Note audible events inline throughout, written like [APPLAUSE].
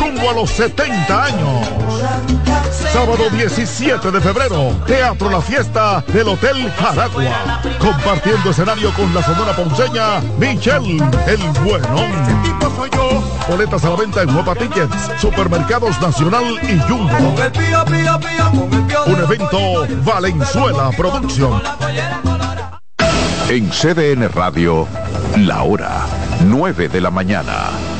rumbo a los 70 años. Sábado 17 de febrero, Teatro La Fiesta del Hotel Jaragua. Compartiendo escenario con la sonora ponceña Michelle El Buenón. Boletas a la venta en Nueva Tickets, Supermercados Nacional y Jumbo. Un evento Valenzuela Producción. En CDN Radio, la hora 9 de la mañana.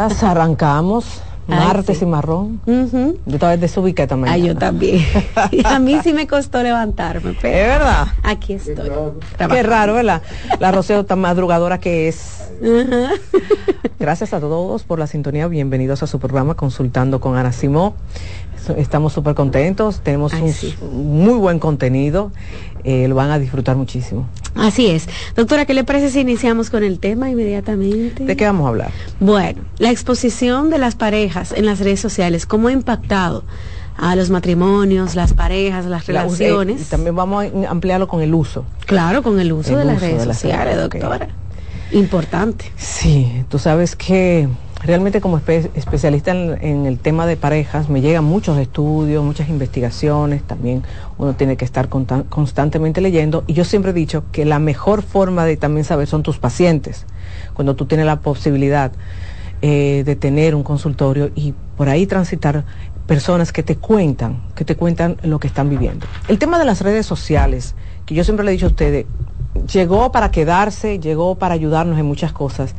Arrancamos. Martes y marrón. Yo estaba desubiqué también. Ah, yo también. Y [LAUGHS] a mí sí me costó levantarme. Pero es verdad. Aquí estoy. Qué raro, ¿verdad? La Rocío tan madrugadora que es. Gracias a todos por la sintonía. Bienvenidos a su programa Consultando con Ana Simó. Estamos súper contentos. Tenemos Ay, un sí. muy buen contenido. Eh, lo van a disfrutar muchísimo. Así es. Doctora, ¿qué le parece si iniciamos con el tema inmediatamente? ¿De qué vamos a hablar? Bueno, la exposición de las parejas en las redes sociales, ¿cómo ha impactado a los matrimonios, las parejas, las La- eh, relaciones? y también vamos a ampliarlo con el uso. claro, con el uso El de las redes de las sociales, redes, doctora. Importante. Sí, tú sabes que realmente como espe- especialista en, en el tema de parejas me llegan muchos estudios, muchas investigaciones, también uno tiene que estar constantemente leyendo y yo siempre he dicho que la mejor forma de también saber son tus pacientes, cuando tú tienes la posibilidad eh, de tener un consultorio y por ahí transitar personas que te cuentan, que te cuentan lo que están viviendo. El tema de las redes sociales, que yo siempre le he dicho a ustedes, llegó para quedarse, llegó para ayudarnos en muchas cosas.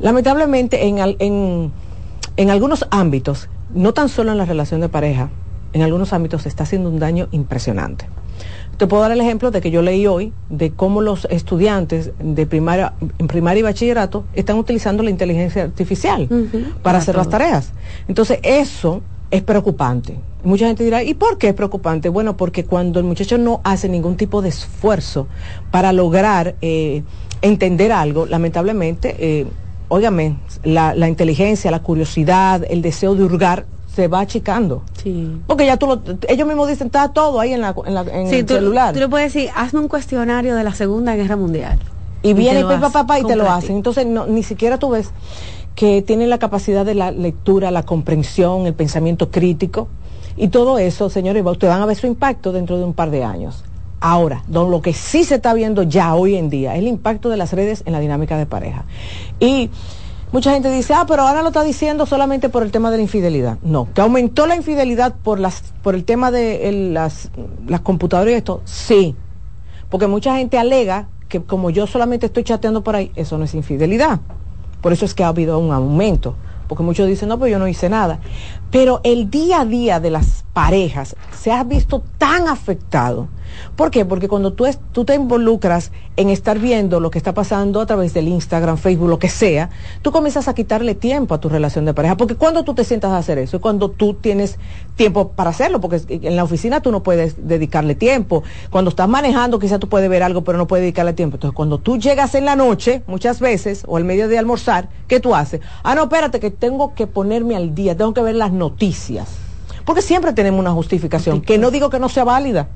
Lamentablemente, en, al- en, en algunos ámbitos, no tan solo en la relación de pareja, en algunos ámbitos se está haciendo un daño impresionante. Te puedo dar el ejemplo de que yo leí hoy de cómo los estudiantes de primaria, en primaria y bachillerato están utilizando la inteligencia artificial para para hacer las tareas. Entonces, eso es preocupante. Mucha gente dirá, ¿y por qué es preocupante? Bueno, porque cuando el muchacho no hace ningún tipo de esfuerzo para lograr eh, entender algo, lamentablemente, eh, óigame, la, la inteligencia, la curiosidad, el deseo de hurgar se va achicando. Sí. Porque ya tú lo, ellos mismos dicen, está todo ahí en, la, en, la- en Sí, el tú, celular. tú le puedes decir, hazme un cuestionario de la Segunda Guerra Mundial. y viene y papá, papá, y te lo hacen. Entonces, no, ni siquiera tú ves que tienen la capacidad de la lectura, la comprensión, el pensamiento crítico. Y todo eso, señores, ustedes van a ver su impacto dentro de un par de años. Ahora, don, lo que sí se está viendo ya hoy en día es el impacto de las redes en la dinámica de pareja. Y mucha gente dice, ah, pero ahora lo está diciendo solamente por el tema de la infidelidad. No, que aumentó la infidelidad por, las, por el tema de las, las computadoras y esto, sí. Porque mucha gente alega que como yo solamente estoy chateando por ahí, eso no es infidelidad. Por eso es que ha habido un aumento. Porque muchos dicen, no, pues yo no hice nada. Pero el día a día de las parejas se ha visto tan afectado ¿Por qué? Porque cuando tú, tú te involucras en estar viendo lo que está pasando a través del Instagram, Facebook, lo que sea, tú comienzas a quitarle tiempo a tu relación de pareja. Porque cuando tú te sientas a hacer eso, es cuando tú tienes tiempo para hacerlo, porque en la oficina tú no puedes dedicarle tiempo. Cuando estás manejando, quizás tú puedes ver algo, pero no puedes dedicarle tiempo. Entonces, cuando tú llegas en la noche, muchas veces, o al medio de almorzar, ¿qué tú haces? Ah, no, espérate, que tengo que ponerme al día, tengo que ver las noticias. Porque siempre tenemos una justificación, que no digo que no sea válida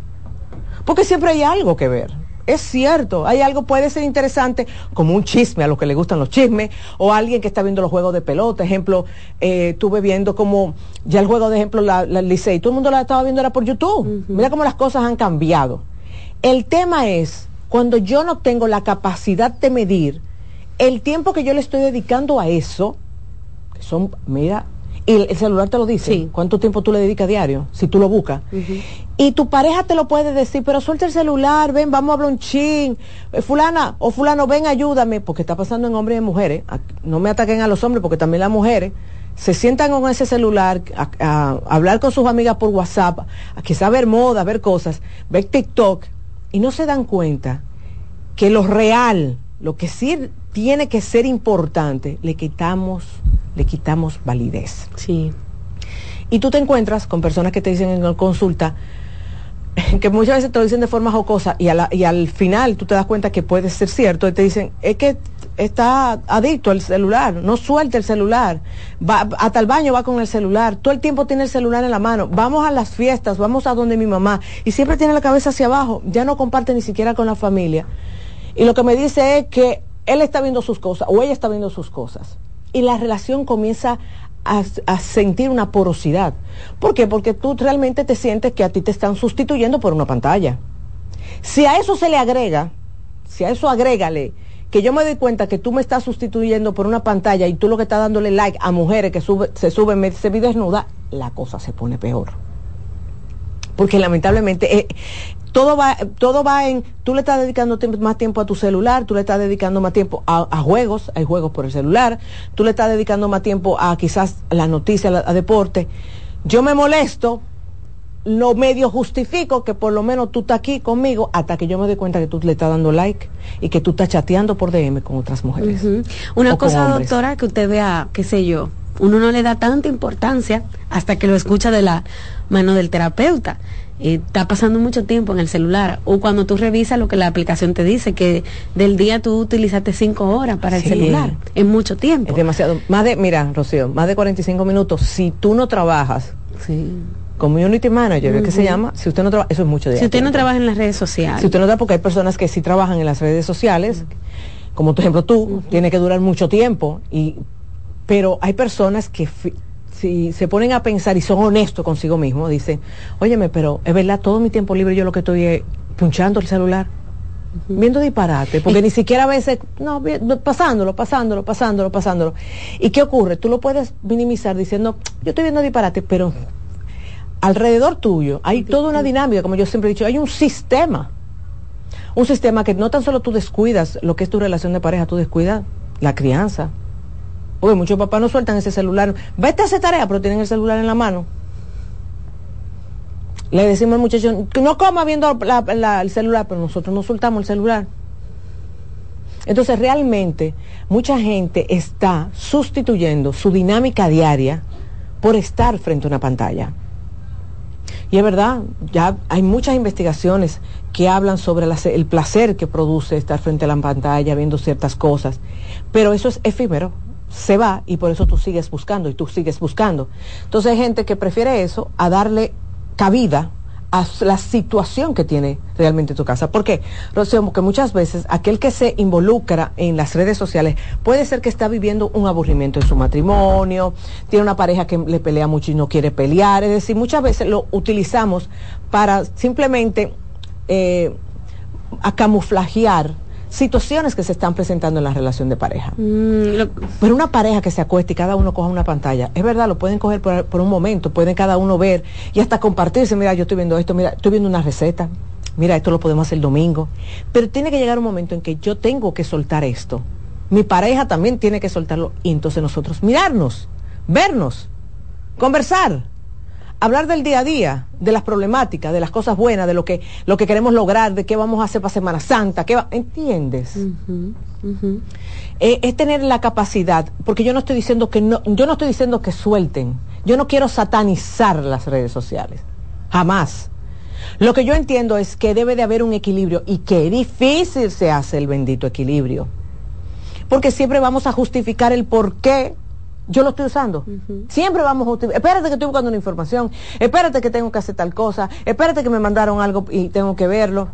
porque siempre hay algo que ver. Es cierto, hay algo, puede ser interesante, como un chisme, a los que le gustan los chismes, o alguien que está viendo los juegos de pelota. Ejemplo, eh, estuve viendo como ya el juego de ejemplo, la, la Licey, todo el mundo la estaba viendo era por YouTube. Mira cómo las cosas han cambiado. El tema es, cuando yo no tengo la capacidad de medir el tiempo que yo le estoy dedicando a eso, que son, mira, y el celular te lo dice. ¿Cuánto tiempo tú le dedicas diario? Si tú lo buscas. Y tu pareja te lo puede decir, pero suelta el celular, ven, vamos a hablar un chin. Eh, fulana o fulano, ven, ayúdame, porque está pasando en hombres y mujeres. No me ataquen a los hombres, porque también las mujeres se sientan con ese celular a, hablar con sus amigas por WhatsApp, a quizá ver moda, ver cosas, ver TikTok, y no se dan cuenta que lo real, lo que sí tiene que ser importante, le quitamos le quitamos validez. Sí. Y tú te encuentras con personas que te dicen en consulta, [LAUGHS] que muchas veces te lo dicen de forma jocosa y, y al final tú te das cuenta que puede ser cierto y te dicen, es que está adicto al celular, no suelta el celular, va hasta el baño va con el celular, todo el tiempo tiene el celular en la mano, vamos a las fiestas, vamos a donde mi mamá y siempre tiene la cabeza hacia abajo, ya no comparte ni siquiera con la familia. Y lo que me dice es que él está viendo sus cosas o ella está viendo sus cosas y la relación comienza a, sentir una porosidad. ¿Por qué? Porque tú realmente te sientes que a ti te están sustituyendo por una pantalla. Si a eso se le agrega, si a eso agrégale que yo me doy cuenta que tú me estás sustituyendo por una pantalla y tú lo que estás dándole like a mujeres que se suben, se desnuda, la cosa se pone peor. Porque lamentablemente eh, todo va, todo va en, tú le estás dedicando más tiempo a tu celular, tú le estás dedicando más tiempo a, juegos, hay juegos por el celular, tú le estás dedicando más tiempo a quizás la noticia, a, deporte. Yo me molesto, lo medio justifico que por lo menos tú estás aquí conmigo hasta que yo me doy cuenta que tú le estás dando like y que tú estás chateando por DM con otras mujeres. Una cosa, doctora, que usted vea, qué sé yo, uno no le da tanta importancia hasta que lo escucha de la mano del terapeuta está pasando mucho tiempo en el celular o cuando tú revisas lo que la aplicación te dice que del día tú utilizaste cinco horas para el celular es mucho tiempo. Es demasiado más de mira Rocío más de 45 minutos si tú no trabajas sí. community manager, ¿qué se llama? Si usted no trabaja, eso es mucho de Si usted no trabaja en las redes sociales. Si usted no trabaja, porque hay personas que sí trabajan en las redes sociales, como por ejemplo tú, tiene que durar mucho tiempo, y, pero hay personas que si se ponen a pensar y son honestos consigo mismos, dicen, óyeme, pero es verdad, todo mi tiempo libre yo lo que estoy es punchando el celular, viendo disparate, porque ni siquiera a veces, no, pasándolo, pasándolo, pasándolo, pasándolo. ¿Y qué ocurre? Tú lo puedes minimizar diciendo, yo estoy viendo disparate, pero alrededor tuyo hay toda una dinámica, como yo siempre he dicho, hay un sistema. Un sistema que no tan solo tú descuidas lo que es tu relación de pareja, tú descuidas la crianza, Uy, muchos papás no sueltan ese celular. Vete a hacer tarea, pero tienen el celular en la mano. Le decimos al muchacho, no coma viendo el celular, pero nosotros no soltamos el celular. Entonces realmente mucha gente está sustituyendo su dinámica diaria por estar frente a una pantalla. Y es verdad, ya hay muchas investigaciones que hablan sobre el placer que produce estar frente a la pantalla viendo ciertas cosas, pero eso es efímero se va y por eso tú sigues buscando y tú sigues buscando. Entonces hay gente que prefiere eso a darle cabida a la situación que tiene realmente tu casa. ¿Por qué? Porque muchas veces aquel que se involucra en las redes sociales puede ser que está viviendo un aburrimiento en su matrimonio, tiene una pareja que le pelea mucho y no quiere pelear, es decir, muchas veces lo utilizamos para simplemente eh, a camuflajear situaciones que se están presentando en la relación de pareja. Mm, Pero una pareja que se acueste y cada uno coja una pantalla, es verdad, lo pueden coger por, un momento, pueden cada uno ver y hasta compartirse, mira, yo estoy viendo esto, mira, estoy viendo una receta, mira, esto lo podemos hacer el domingo. Pero tiene que llegar un momento en que yo tengo que soltar esto Mi pareja también tiene que soltarlo. Y entonces nosotros mirarnos, vernos, conversar, hablar del día a día, de las problemáticas, de las cosas buenas, de lo que, lo que queremos lograr, de qué vamos a hacer para Semana Santa, qué ¿entiendes? Eh, es tener la capacidad, porque yo no estoy diciendo que no, yo no estoy diciendo que suelten, yo no quiero satanizar las redes sociales, jamás. Lo que yo entiendo es que debe de haber un equilibrio y que difícil se hace el bendito equilibrio. Porque siempre vamos a justificar el por qué yo lo estoy usando. Siempre vamos a justificar. Espérate que estoy buscando una información. Espérate que tengo que hacer tal cosa. Espérate que me mandaron algo y tengo que verlo.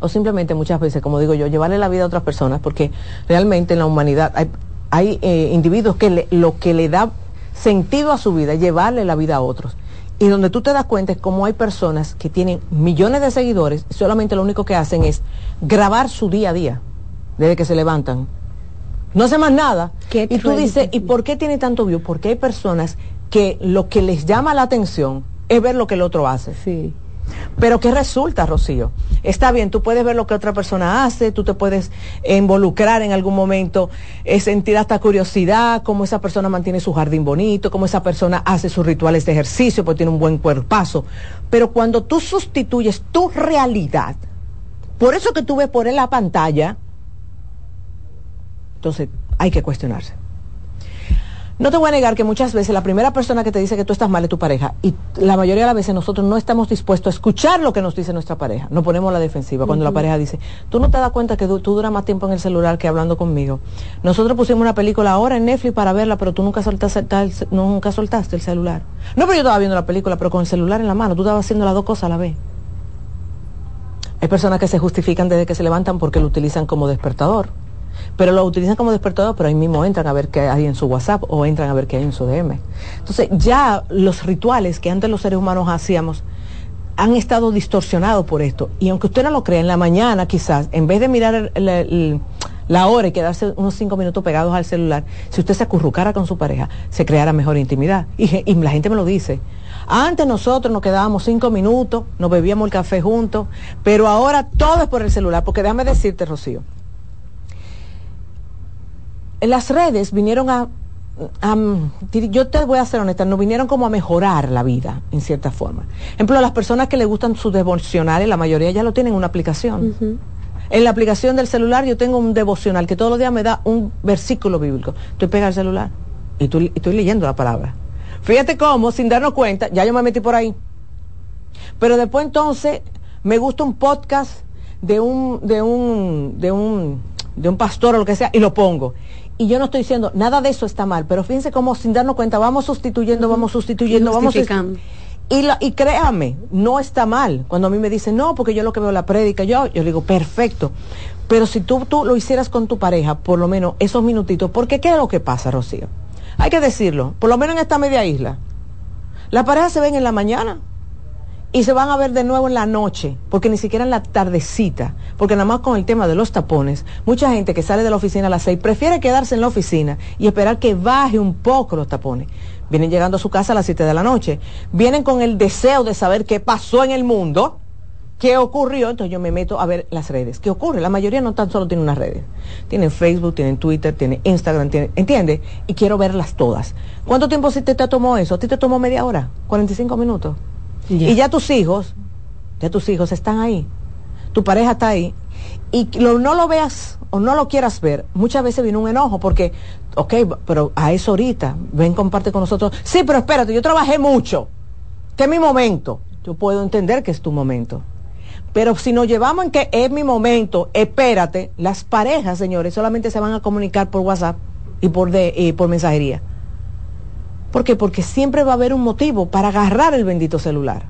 O simplemente muchas veces, como digo yo, llevarle la vida a otras personas, porque realmente en la humanidad hay, hay eh, individuos que lo que le da sentido a su vida es llevarle la vida a otros. Y donde tú te das cuenta es como hay personas que tienen millones de seguidores y solamente lo único que hacen es grabar su día a día, desde que se levantan. No hace más nada. y tú dices, ¿y por qué tiene tanto view? Porque hay personas que lo que les llama la atención es ver lo que el otro hace. Sí. Pero ¿qué resulta, Rocío? Está bien, tú puedes ver lo que otra persona hace, tú te puedes involucrar en algún momento, eh, sentir hasta curiosidad, cómo esa persona mantiene su jardín bonito, cómo esa persona hace sus rituales de ejercicio, porque tiene un buen cuerpazo. Pero cuando tú sustituyes tu realidad, por eso que tú ves por en la pantalla, entonces hay que cuestionarse. No te voy a negar que muchas veces la primera persona que te dice que tú estás mal es tu pareja y la mayoría de las veces nosotros no estamos dispuestos a escuchar lo que nos dice nuestra pareja. Nos ponemos la defensiva cuando la pareja dice, tú no te das cuenta que tú, duras más tiempo en el celular que hablando conmigo. Nosotros pusimos una película ahora en Netflix para verla, pero tú nunca soltaste, nunca soltaste el celular. No, pero yo estaba viendo la película, pero con el celular en la mano, tú estabas haciendo las dos cosas a la vez. Hay personas que se justifican desde que se levantan porque lo utilizan como despertador pero lo utilizan como despertador, pero ahí mismo entran a ver qué hay en su WhatsApp o entran a ver qué hay en su DM. Entonces ya los rituales que antes los seres humanos hacíamos han estado distorsionados por esto. Y aunque usted no lo crea, en la mañana quizás, en vez de mirar la hora y quedarse unos cinco minutos pegados al celular, si usted se acurrucara con su pareja, se creara mejor intimidad. Y, y la gente me lo dice. Antes nosotros nos quedábamos cinco minutos, nos bebíamos el café juntos, pero ahora todo es por el celular, porque déjame decirte, Rocío, las redes vinieron a, yo te voy a ser honesta, no vinieron como a mejorar la vida, en cierta forma. Por ejemplo, las personas que le gustan sus devocionales, la mayoría ya lo tienen en una aplicación. En la aplicación del celular yo tengo un devocional que todos los días me da un versículo bíblico. Tú pegas el celular y, tú, estoy leyendo la palabra. Fíjate cómo, sin darnos cuenta, ya yo me metí por ahí. Pero después entonces me gusta un podcast de un, de un, de un, de un pastor o lo que sea y lo pongo y yo no estoy diciendo nada de eso está mal, pero fíjense cómo sin darnos cuenta vamos sustituyendo, vamos sustituyendo, vamos y, la, y créame, no está mal. Cuando a mí me dicen, no, porque yo lo que veo la prédica, yo, yo digo, perfecto. Pero si tú, tú lo hicieras con tu pareja, por lo menos esos minutitos, porque ¿qué es lo que pasa, Rocío? Hay que decirlo, por lo menos en esta media isla. Las parejas se ven en la mañana, y se van a ver de nuevo en la noche, porque ni siquiera en la tardecita, porque nada más con el tema de los tapones, mucha gente que sale de la oficina a las seis prefiere quedarse en la oficina y esperar que baje un poco los tapones. Vienen llegando a su casa a las siete de la noche, vienen con el deseo de saber qué pasó en el mundo, qué ocurrió, entonces yo me meto a ver las redes. ¿Qué ocurre? La mayoría no tan solo tienen unas redes, tienen Facebook, tienen Twitter, tienen Instagram, tienen, ¿entiendes? Y quiero verlas todas. ¿Cuánto tiempo si te, te tomó eso? ¿A ti te tomó media hora? ¿45 minutos? Y ya tus hijos, ya tus hijos están ahí. Tu pareja está ahí. Y lo, no lo veas o no lo quieras ver, muchas veces viene un enojo porque, ok, pero a eso ahorita, ven, comparte con nosotros. Sí, pero espérate, yo trabajé mucho, que es mi momento. Yo puedo entender que es tu momento. Pero si nos llevamos en que es mi momento, espérate, las parejas, señores, solamente se van a comunicar por WhatsApp y por, de, y por mensajería. ¿Por qué? Porque siempre va a haber un motivo para agarrar el bendito celular.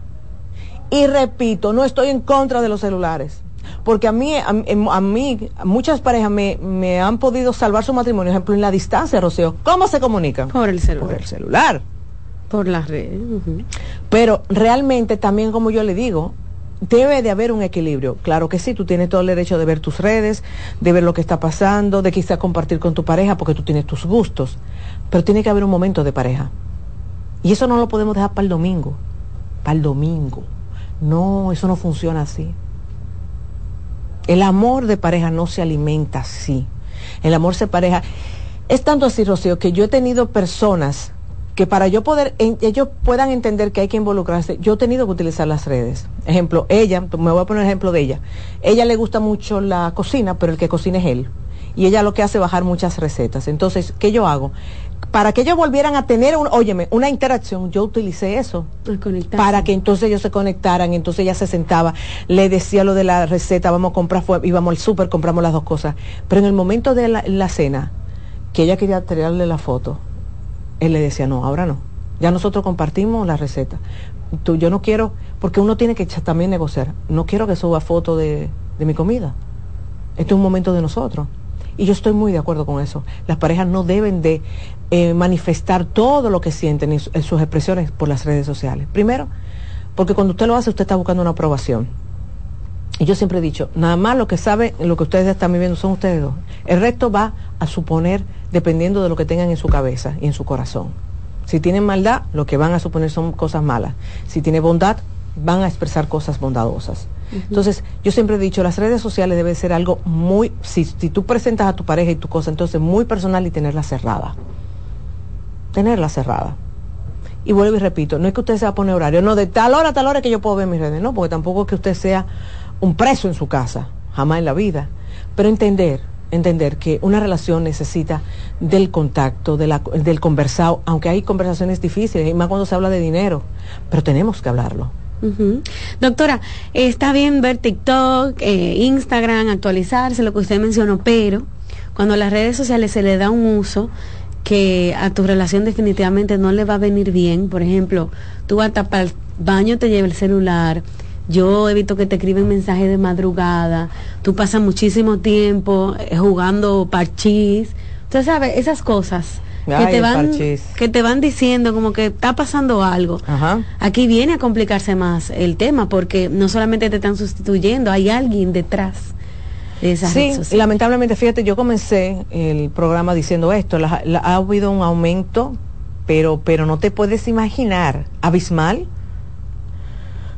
Y repito, no estoy en contra de los celulares. Porque a mí, a, mí muchas parejas me, han podido salvar su matrimonio, por ejemplo, en la distancia, Rocío. ¿Cómo se comunican? Por el celular. Por el celular. Por las redes. Pero realmente también, como yo le digo, debe de haber un equilibrio. Claro que sí, tú tienes todo el derecho de ver tus redes, de ver lo que está pasando, de quizás compartir con tu pareja porque tú tienes tus gustos. Pero tiene que haber un momento de pareja. Y eso no lo podemos dejar para el domingo. Para el domingo. No, eso no funciona así. El amor de pareja no se alimenta así. El amor se pareja. Es tanto así, Rocío, que yo he tenido personas que para yo poder, ellos puedan entender que hay que involucrarse, yo he tenido que utilizar las redes. Ejemplo, ella, me voy a poner ejemplo de ella. Ella le gusta mucho la cocina, pero el que cocina es él. Y ella lo que hace es bajar muchas recetas. Entonces, ¿qué yo hago? Para que ellos volvieran a tener, un, óyeme, una interacción, yo utilicé eso. Para que entonces ellos se conectaran, entonces ella se sentaba, le decía lo de la receta, vamos a comprar, íbamos al súper, compramos las dos cosas. Pero en el momento de la, cena, que ella quería tirarle la foto, él le decía, no, ahora no. Ya nosotros compartimos la receta. Tú, yo no quiero, porque uno tiene que también negociar. No quiero que suba foto de, mi comida. Este es un momento de nosotros. Y yo estoy muy de acuerdo con eso. Las parejas no deben de eh, manifestar todo lo que sienten en, sus expresiones por las redes sociales. Primero, porque cuando usted lo hace, usted está buscando una aprobación. Y yo siempre he dicho, nada más lo que sabe, lo que ustedes están viviendo son ustedes dos. El resto va a suponer dependiendo de lo que tengan en su cabeza y en su corazón. Si tienen maldad, lo que van a suponer son cosas malas. Si tiene bondad, van a expresar cosas bondadosas. Entonces, yo siempre he dicho, las redes sociales deben ser algo muy, si, tú presentas a tu pareja y tu cosa, entonces muy personal y tenerla cerrada. Tenerla cerrada. Y vuelvo y repito, no es que usted se va a poner horario, no, de tal hora a tal hora que yo puedo ver mis redes, no, porque tampoco es que usted sea un preso en su casa, jamás en la vida. Pero entender, entender que una relación necesita del contacto, del conversado, aunque hay conversaciones difíciles, y más cuando se habla de dinero, pero tenemos que hablarlo. Doctora, está bien ver TikTok, eh, Instagram, actualizarse, lo que usted mencionó, pero cuando a las redes sociales se le da un uso que a tu relación definitivamente no le va a venir bien, por ejemplo, tú vas a tapar el baño, te lleva el celular, yo he visto que te escriben mensajes de madrugada, tú pasas muchísimo tiempo eh, jugando parchís, usted sabe, esas cosas que te van que te van diciendo como que está pasando algo. Aquí viene a complicarse más el tema porque no solamente te están sustituyendo, hay alguien detrás. De esa sí, lamentablemente, fíjate, yo comencé el programa diciendo esto, ha habido un aumento, pero, pero no te puedes imaginar, abismal,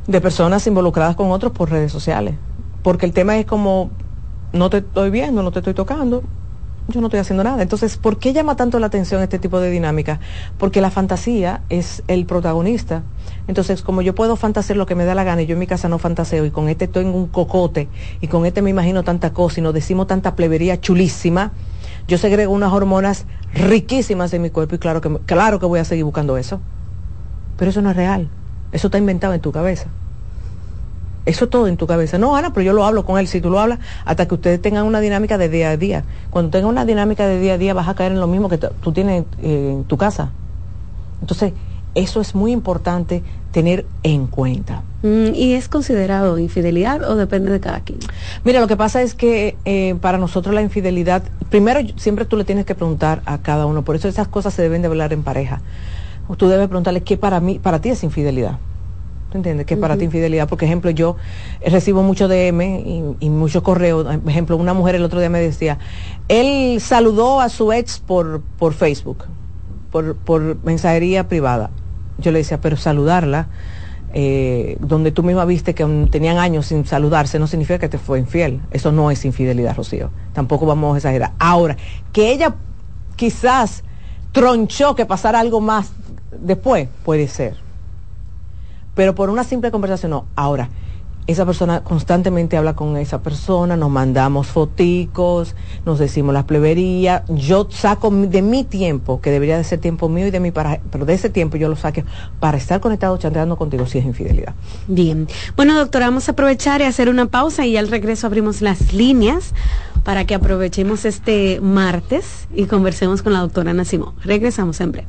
de personas involucradas con otros por redes sociales. Porque el tema es como, no te estoy viendo, no te estoy tocando, yo no estoy haciendo nada. Entonces, ¿por qué llama tanto la atención este tipo de dinámica? Porque la fantasía es el protagonista. Entonces, como yo puedo fantasear lo que me da la gana y yo en mi casa no fantaseo y con este tengo un cocote y con este me imagino tanta cosa y nos decimos tanta plebería chulísima, yo segrego unas hormonas riquísimas en mi cuerpo y claro que, claro que voy a seguir buscando eso. Pero eso no es real. Eso está inventado en tu cabeza. Eso todo en tu cabeza. No, Ana, pero yo lo hablo con él. Si tú lo hablas, hasta que ustedes tengan una dinámica de día a día. Cuando tengan una dinámica de día a día, vas a caer en lo mismo que tú tienes eh, en tu casa. Entonces, eso es muy importante tener en cuenta. Mm, ¿Y es considerado infidelidad o depende de cada quien? Mira, lo que pasa es que eh, para nosotros la infidelidad, primero siempre tú le tienes que preguntar a cada uno, por eso esas cosas se deben de hablar en pareja. Tú debes preguntarle qué para mí, para ti es infidelidad. ¿Tú entiendes? ¿Qué para ti infidelidad? Por ejemplo, yo recibo mucho DM y, y muchos correos. Por ejemplo, una mujer el otro día me decía, él saludó a su ex por, por Facebook, por, por mensajería privada. Yo le decía, pero saludarla, eh, donde tú misma viste que tenían años sin saludarse, no significa que te fue infiel. Eso no es infidelidad, Rocío. Tampoco vamos a exagerar. Ahora, que ella quizás tronchó que pasara algo más después, puede ser pero por una simple conversación no. Ahora, esa persona constantemente habla con esa persona, nos mandamos foticos, nos decimos las pleberías, yo saco de mi tiempo, que debería de ser tiempo mío y de mi para, pero de ese tiempo yo lo saque para estar conectado chanteando contigo si es infidelidad. Bien. Bueno, doctora, vamos a aprovechar y hacer una pausa y al regreso abrimos las líneas para que aprovechemos este martes y conversemos con la doctora Ana Regresamos en breve.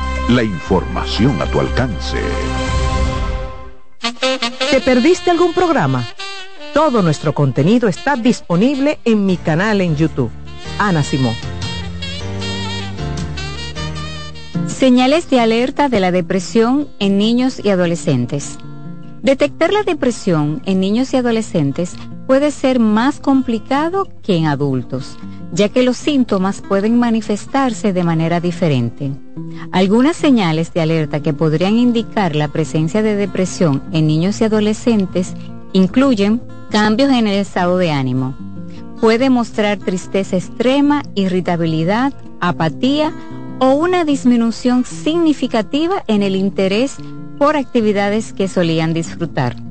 la información a tu alcance. ¿Te perdiste algún programa? Todo nuestro contenido está disponible en mi canal en YouTube. Ana Simón. Señales de alerta de la depresión en niños y adolescentes. Detectar la depresión en niños y adolescentes puede ser más complicado que en adultos, ya que los síntomas pueden manifestarse de manera diferente. Algunas señales de alerta que podrían indicar la presencia de depresión en niños y adolescentes incluyen cambios en el estado de ánimo. Puede mostrar tristeza extrema, irritabilidad, apatía o una disminución significativa en el interés por actividades que solían disfrutar.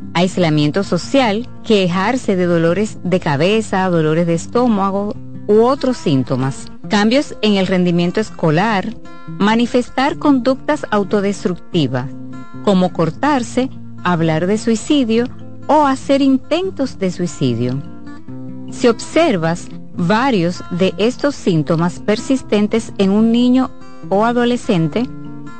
Aislamiento social, quejarse de dolores de cabeza, dolores de estómago u otros síntomas. Cambios en el rendimiento escolar, manifestar conductas autodestructivas, como cortarse hablar de suicidio o hacer intentos de suicidio. Si observas varios de estos síntomas persistentes en un niño o adolescente,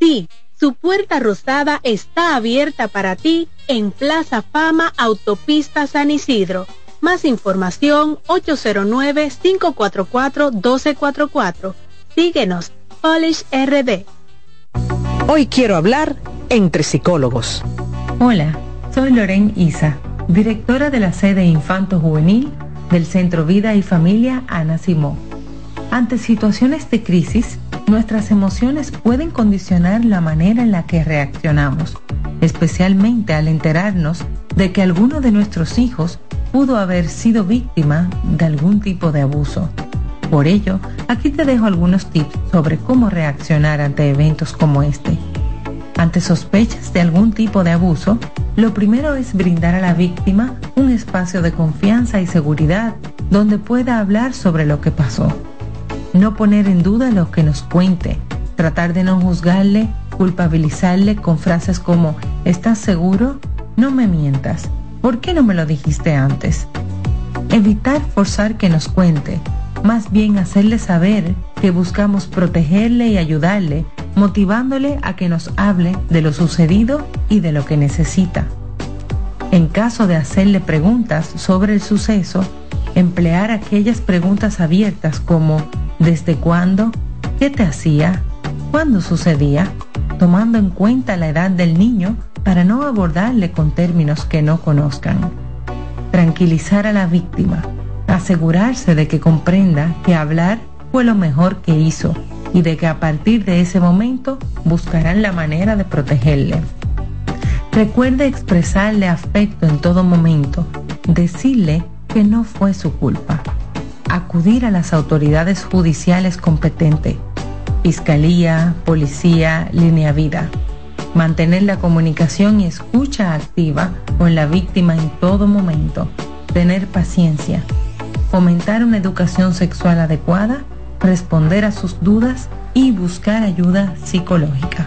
Sí, su puerta rosada está abierta para ti en Plaza Fama Autopista San Isidro. Más información 809-544-1244. Síguenos, Polish RD. Hoy quiero hablar entre psicólogos. Hola, soy Loren Isa, directora de la sede Infanto Juvenil del Centro Vida y Familia Ana Simón. Ante situaciones de crisis, nuestras emociones pueden condicionar la manera en la que reaccionamos, especialmente al enterarnos de que alguno de nuestros hijos pudo haber sido víctima de algún tipo de abuso. Por ello, aquí te dejo algunos tips sobre cómo reaccionar ante eventos como este. Ante sospechas de algún tipo de abuso, lo primero es brindar a la víctima un espacio de confianza y seguridad donde pueda hablar sobre lo que pasó. No poner en duda lo que nos cuente, tratar de no juzgarle, culpabilizarle con frases como ¿estás seguro? No me mientas. ¿Por qué no me lo dijiste antes? Evitar forzar que nos cuente, más bien hacerle saber que buscamos protegerle y ayudarle motivándole a que nos hable de lo sucedido y de lo que necesita. En caso de hacerle preguntas sobre el suceso, emplear aquellas preguntas abiertas como ¿desde cuándo? ¿Qué te hacía? ¿Cuándo sucedía? Tomando en cuenta la edad del niño para no abordarle con términos que no conozcan. Tranquilizar a la víctima, asegurarse de que comprenda que hablar fue lo mejor que hizo y de que a partir de ese momento buscarán la manera de protegerle. Recuerde expresarle afecto en todo momento, decirle que no fue su culpa, acudir a las autoridades judiciales competentes, fiscalía, policía, línea vida, mantener la comunicación y escucha activa con la víctima en todo momento, tener paciencia, fomentar una educación sexual adecuada responder a sus dudas y buscar ayuda psicológica.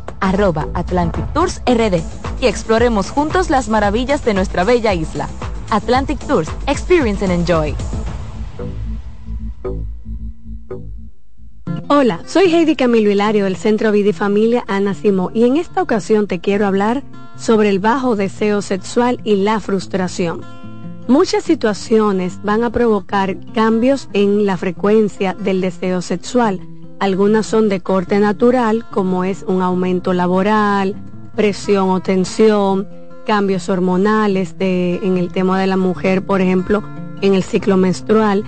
arroba Atlantic Tours RD. y exploremos juntos las maravillas de nuestra bella isla. Atlantic Tours, Experience and Enjoy. Hola, soy Heidi Camilo Hilario del Centro Vida y Familia Ana Simó y en esta ocasión te quiero hablar sobre el bajo deseo sexual y la frustración. Muchas situaciones van a provocar cambios en la frecuencia del deseo sexual. Algunas son de corte natural, como es un aumento laboral, presión o tensión, cambios hormonales en el tema de la mujer, por ejemplo, en el ciclo menstrual.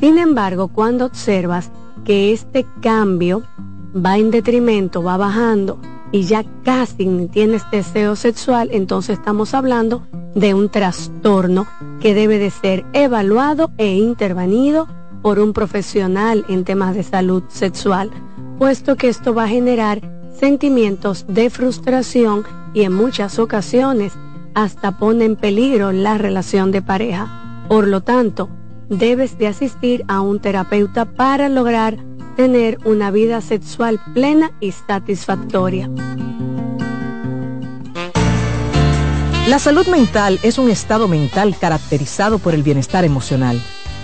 Sin embargo, cuando observas que este cambio va en detrimento, va bajando y ya casi ni tienes deseo sexual, entonces estamos hablando de un trastorno que debe de ser evaluado e intervenido por un profesional en temas de salud sexual, puesto que esto va a generar sentimientos de frustración y en muchas ocasiones hasta pone en peligro la relación de pareja. Por lo tanto, debes de asistir a un terapeuta para lograr tener una vida sexual plena y satisfactoria. La salud mental es un estado mental caracterizado por el bienestar emocional,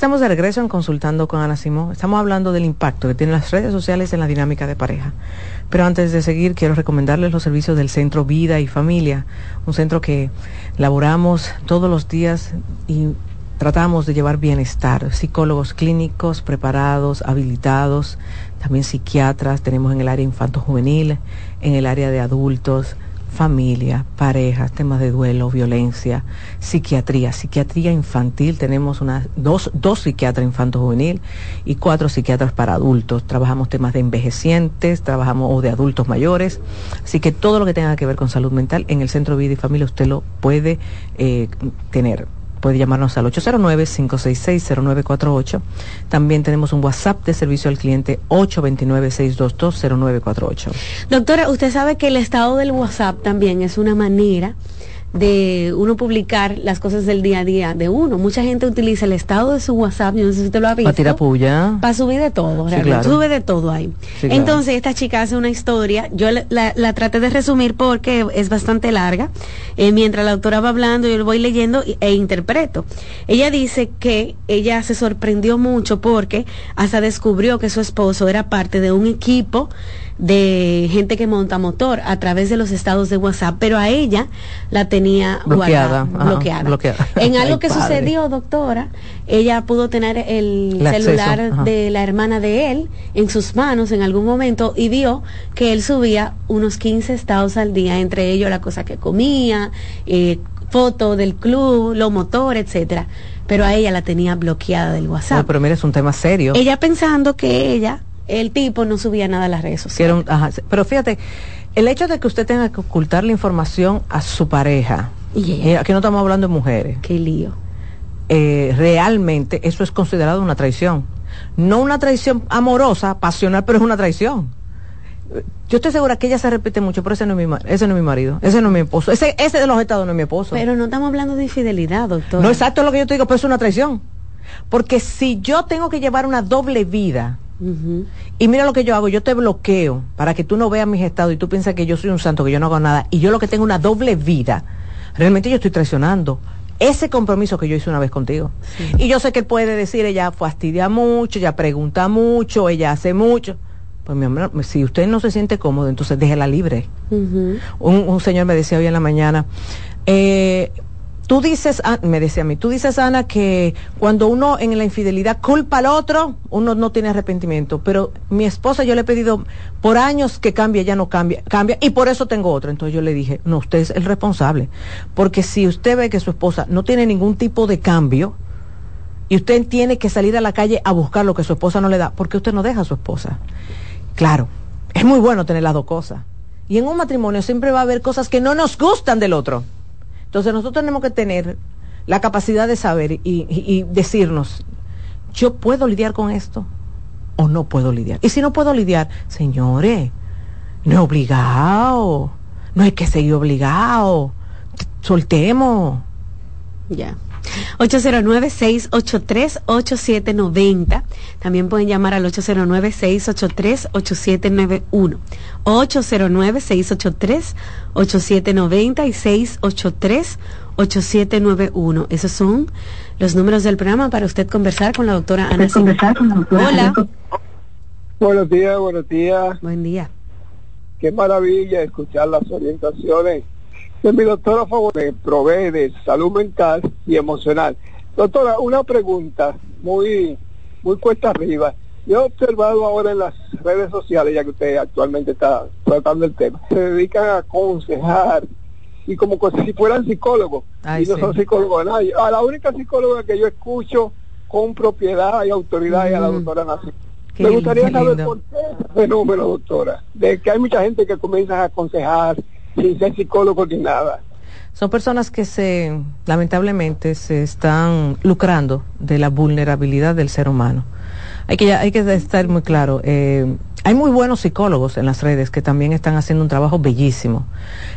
Estamos de regreso en Consultando con Ana Simón. Estamos hablando del impacto que tienen las redes sociales en la dinámica de pareja. Pero antes de seguir, quiero recomendarles los servicios del Centro Vida y Familia, un centro que laboramos todos los días y tratamos de llevar bienestar. Psicólogos clínicos preparados, habilitados, también psiquiatras, tenemos en el área infanto-juvenil, en el área de adultos, familia, parejas, temas de duelo, violencia, psiquiatría, psiquiatría infantil, tenemos unas dos, dos psiquiatras infanto juvenil y cuatro psiquiatras para adultos. Trabajamos temas de envejecientes, trabajamos o de adultos mayores, así que todo lo que tenga que ver con salud mental en el Centro Vida y Familia usted lo puede eh, tener puede llamarnos al 809-566-0948. También tenemos un WhatsApp de servicio al cliente 829-622-0948. Doctora, usted sabe que el estado del WhatsApp también es una manera de uno publicar las cosas del día a día de uno. Mucha gente utiliza el estado de su WhatsApp, yo no sé si usted lo ha visto. Para tirar puya. Para subir de todo, Sube de todo ahí. Entonces, esta chica hace una historia, yo la, traté de resumir porque es bastante larga. Eh, mientras la autora va hablando, yo lo voy leyendo e interpreto. Ella dice que ella se sorprendió mucho porque hasta descubrió que su esposo era parte de un equipo de gente que monta motor a través de los estados de WhatsApp, pero a ella la tenía bloqueada. bloqueada. [LAUGHS] En algo que sucedió, doctora, ella pudo tener el, celular de la hermana de él en sus manos en algún momento y vio que él subía unos 15 estados al día, entre ellos la cosa que comía, eh, foto del club, los motores, etcétera. Pero a ella la tenía bloqueada del WhatsApp. pero mira, es un tema serio. Ella pensando que ella el tipo no subía nada a las redes sociales. pero fíjate, el hecho de que usted tenga que ocultar la información a su pareja, y aquí no estamos hablando de mujeres. Qué lío. Eh, realmente eso es considerado una traición. No una traición amorosa, pasional, pero es una traición. Yo estoy segura que ella se repite mucho, pero ese no es mi, ese no es mi marido, ese no es mi esposo, ese, ese de los estados no es mi esposo. Pero no estamos hablando de infidelidad, doctor. No, exacto es lo que yo te digo, pero es una traición. Porque si yo tengo que llevar una doble vida, y mira lo que yo hago, yo te bloqueo para que tú no veas mis estados y tú piensas que yo soy un santo, que yo no hago nada, y yo lo que tengo una doble vida. Realmente yo estoy traicionando ese compromiso que yo hice una vez contigo. Y yo sé que él puede decir, ella fastidia mucho, ella pregunta mucho, ella hace mucho. Pues mi amor, si usted no se siente cómodo, entonces déjela libre. un, un, señor me decía hoy en la mañana, eh, Tú dices, ah, me decía a mí, tú dices, Ana, que cuando uno en la infidelidad culpa al otro, uno no tiene arrepentimiento. Pero mi esposa, yo le he pedido por años que cambie, ella no cambia, cambia, y por eso tengo otro. Entonces yo le dije, no, usted es el responsable. Porque si usted ve que su esposa no tiene ningún tipo de cambio, y usted tiene que salir a la calle a buscar lo que su esposa no le da, porque usted no deja a su esposa. Claro, es muy bueno tener las dos cosas. Y en un matrimonio siempre va a haber cosas que no nos gustan del otro. Entonces nosotros tenemos que tener la capacidad de saber y, decirnos, yo puedo lidiar con esto o no puedo lidiar. Y si no puedo lidiar, señores, no es obligado, no hay que seguir obligado, soltemos. Ya. 809-683-8790. También pueden llamar al 809-683-8791. 809-683-8790 y 683-8791. Esos son los números del programa para usted conversar con la doctora Ana. Conversar con la doctora Hola. Buenos días, buenos días. Buen día. Qué maravilla escuchar las orientaciones que mi doctora favor me provee de salud mental y emocional. Doctora, una pregunta muy, muy cuesta arriba. Yo he observado ahora en las redes sociales, ya que usted actualmente está tratando el tema, se dedican a aconsejar y como si fueran psicólogos. y no son psicólogos de nadie. A la única psicóloga que yo escucho con propiedad y autoridad es a la doctora Nancy. Me gustaría saber por qué ese fenómeno, doctora, de que hay mucha gente que comienza a aconsejar sin ser psicólogo ni nada. Son personas que se, lamentablemente, se están lucrando de la vulnerabilidad del ser humano. Hay que, hay que estar muy claro. Eh, hay muy buenos psicólogos en las redes que también están haciendo un trabajo bellísimo,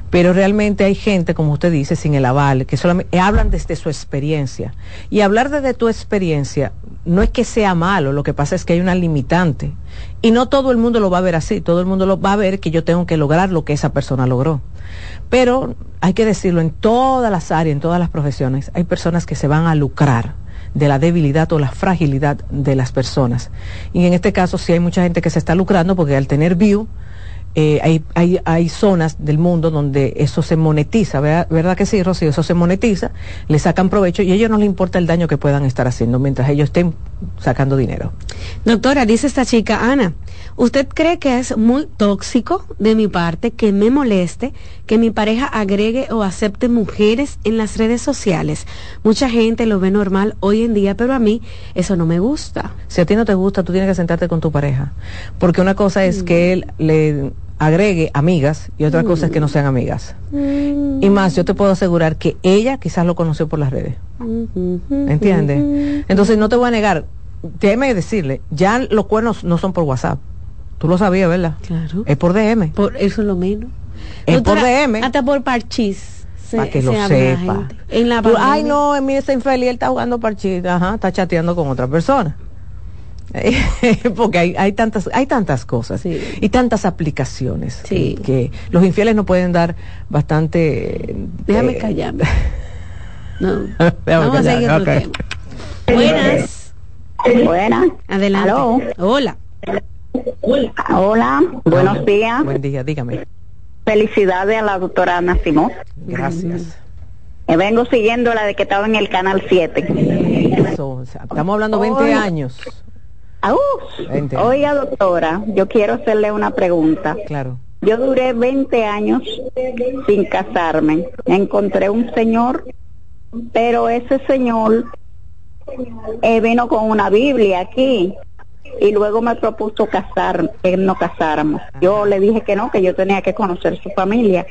pero realmente hay gente, como usted dice, sin el aval, que solamente hablan desde su experiencia. Y hablar desde tu experiencia no es que sea malo, lo que pasa es que hay una limitante. Y no todo el mundo lo va a ver así, todo el mundo lo va a ver que yo tengo que lograr lo que esa persona logró. Pero hay que decirlo, en todas las áreas, en todas las profesiones, hay personas que se van a lucrar de la debilidad o la fragilidad de las personas. Y en este caso sí hay mucha gente que se está lucrando porque al tener view, eh, hay, hay, hay, zonas del mundo donde eso se monetiza, ¿verdad, que sí, Rocío? Eso se monetiza, le sacan provecho y a ellos no les importa el daño que puedan estar haciendo mientras ellos estén sacando dinero. Doctora, dice esta chica, Ana, ¿usted cree que es muy tóxico de mi parte que me moleste que mi pareja agregue o acepte mujeres en las redes sociales? Mucha gente lo ve normal hoy en día, pero a mí eso no me gusta. Si a ti no te gusta, tú tienes que sentarte con tu pareja. Porque una cosa es que él le agregue amigas y otra cosa es que no sean amigas. Y más, yo te puedo asegurar que ella quizás lo conoció por las redes. ¿Entiendes? Entonces no te voy a negar, déjeme decirle, ya los cuernos no son por WhatsApp. Tú lo sabías, ¿verdad? Claro. Es por DM. Por eso es lo menos. Es por DM. Hasta por parchis. Para que lo sepa. En la Ay, no, mí está infeliz, él está jugando parchis. Ajá, está chateando con otra persona. [LAUGHS] porque hay, hay, tantas hay tantas cosas y tantas aplicaciones que, los infieles no pueden dar bastante déjame eh, callarme [LAUGHS] no vamos a seguir okay. buenas buenas adelante hola hola buenos días. Buen día dígame. Felicidades a la doctora Ana Simón. Gracias. Me vengo siguiendo la de que estaba en el canal 7 estamos hablando 20 años. Oiga, doctora, yo quiero hacerle una pregunta. Claro. Yo duré 20 años sin casarme. Encontré un señor, pero ese señor eh, vino con una Biblia aquí y luego me propuso casar, que no casáramos. Yo le dije que no, que yo tenía que conocer su familia.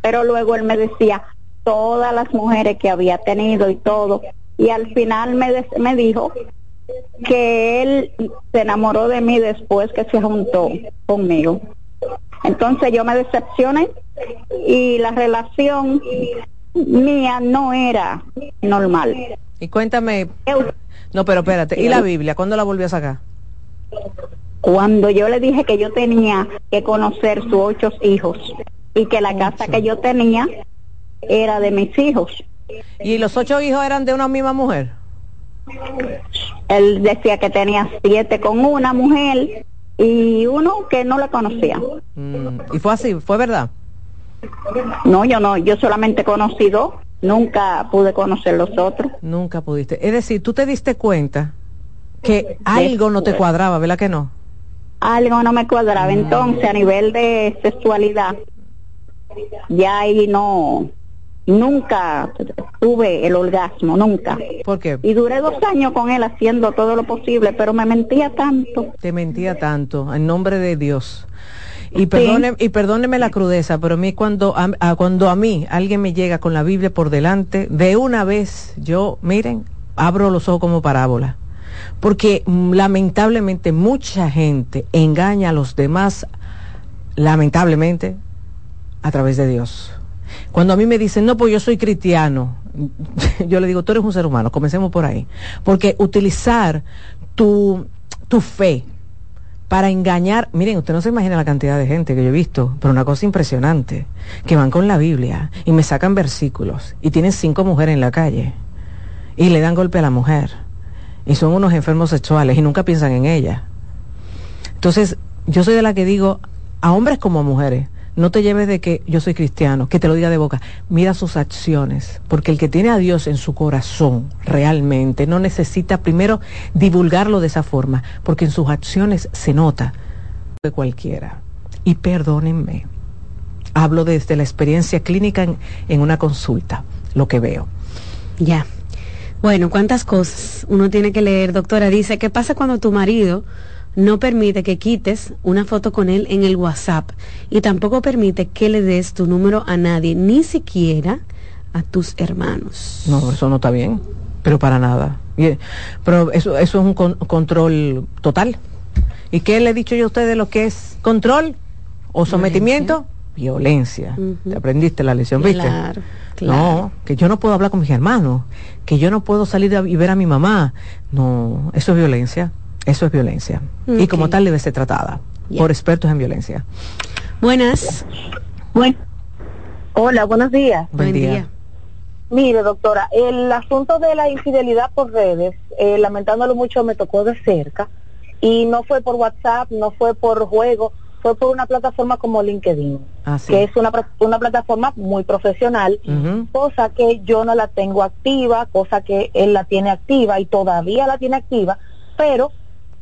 Pero luego él me decía todas las mujeres que había tenido y todo. Y al final me, me dijo que él se enamoró de mí después que se juntó conmigo. Entonces yo me decepcioné y la relación mía no era normal. Y cuéntame, no, pero espérate, ¿y la Biblia? ¿Cuándo la volvió a sacar? Cuando yo le dije que yo tenía que conocer sus ocho hijos y que la casa que yo tenía era de mis hijos. ¿Y los ocho hijos eran de una misma mujer? Él decía que tenía siete con una mujer y uno que no la conocía. Mm, ¿Y fue así? ¿Fue verdad? No, yo no, yo solamente conocí dos, nunca pude conocer los otros. Nunca pudiste. Es decir, tú te diste cuenta que algo no te cuadraba, ¿verdad que no? Algo no me cuadraba. Entonces, a nivel de sexualidad, ya ahí no, nunca tuve el orgasmo, nunca. ¿Por qué? Y duré dos años con él haciendo todo lo posible, pero me mentía tanto. Te mentía tanto, en nombre de Dios. Y, perdone, y perdóneme la crudeza, pero a mí cuando a, cuando a mí alguien me llega con la Biblia por delante, de una vez yo, miren, abro los ojos como parábola. Porque mm, lamentablemente mucha gente engaña a los demás, lamentablemente, a través de Dios. Cuando a mí me dicen, no, pues yo soy cristiano, [LAUGHS] yo le digo, tú eres un ser humano, comencemos por ahí. Porque utilizar tu, tu fe para engañar, miren, usted no se imagina la cantidad de gente que yo he visto, pero una cosa impresionante, que van con la Biblia y me sacan versículos y tienen cinco mujeres en la calle y le dan golpe a la mujer y son unos enfermos sexuales y nunca piensan en ella. Entonces, yo soy de la que digo, a hombres como a mujeres, no te lleves de que yo soy cristiano, que te lo diga de boca. Mira sus acciones, porque el que tiene a Dios en su corazón realmente no necesita primero divulgarlo de esa forma, porque en sus acciones se nota de cualquiera. Y perdónenme, hablo desde la experiencia clínica en, en una consulta, lo que veo. Ya. Bueno, cuántas cosas uno tiene que leer, doctora. Dice, ¿qué pasa cuando tu marido no permite que quites una foto con él en el WhatsApp y tampoco permite que le des tu número a nadie, ni siquiera a tus hermanos. No, eso no está bien, pero para nada. Pero eso, eso es un control total. ¿Y qué le he dicho yo a usted de lo que es control o sometimiento? Violencia. Te aprendiste la lección, ¿viste? Claro, No, que yo no puedo hablar con mis hermanos, que yo no puedo salir y ver a mi mamá. No, eso es violencia. Eso es violencia. Y como tal debe ser tratada por expertos en violencia. Buenas. Bueno. Hola, buenos días. Buen día. Mire, doctora, el asunto de la infidelidad por redes, eh, lamentándolo mucho, me tocó de cerca. Y no fue por WhatsApp, no fue por juego, fue por una plataforma como LinkedIn, ah, que es una, una plataforma muy profesional, cosa que yo no la tengo activa, cosa que él la tiene activa y todavía la tiene activa, pero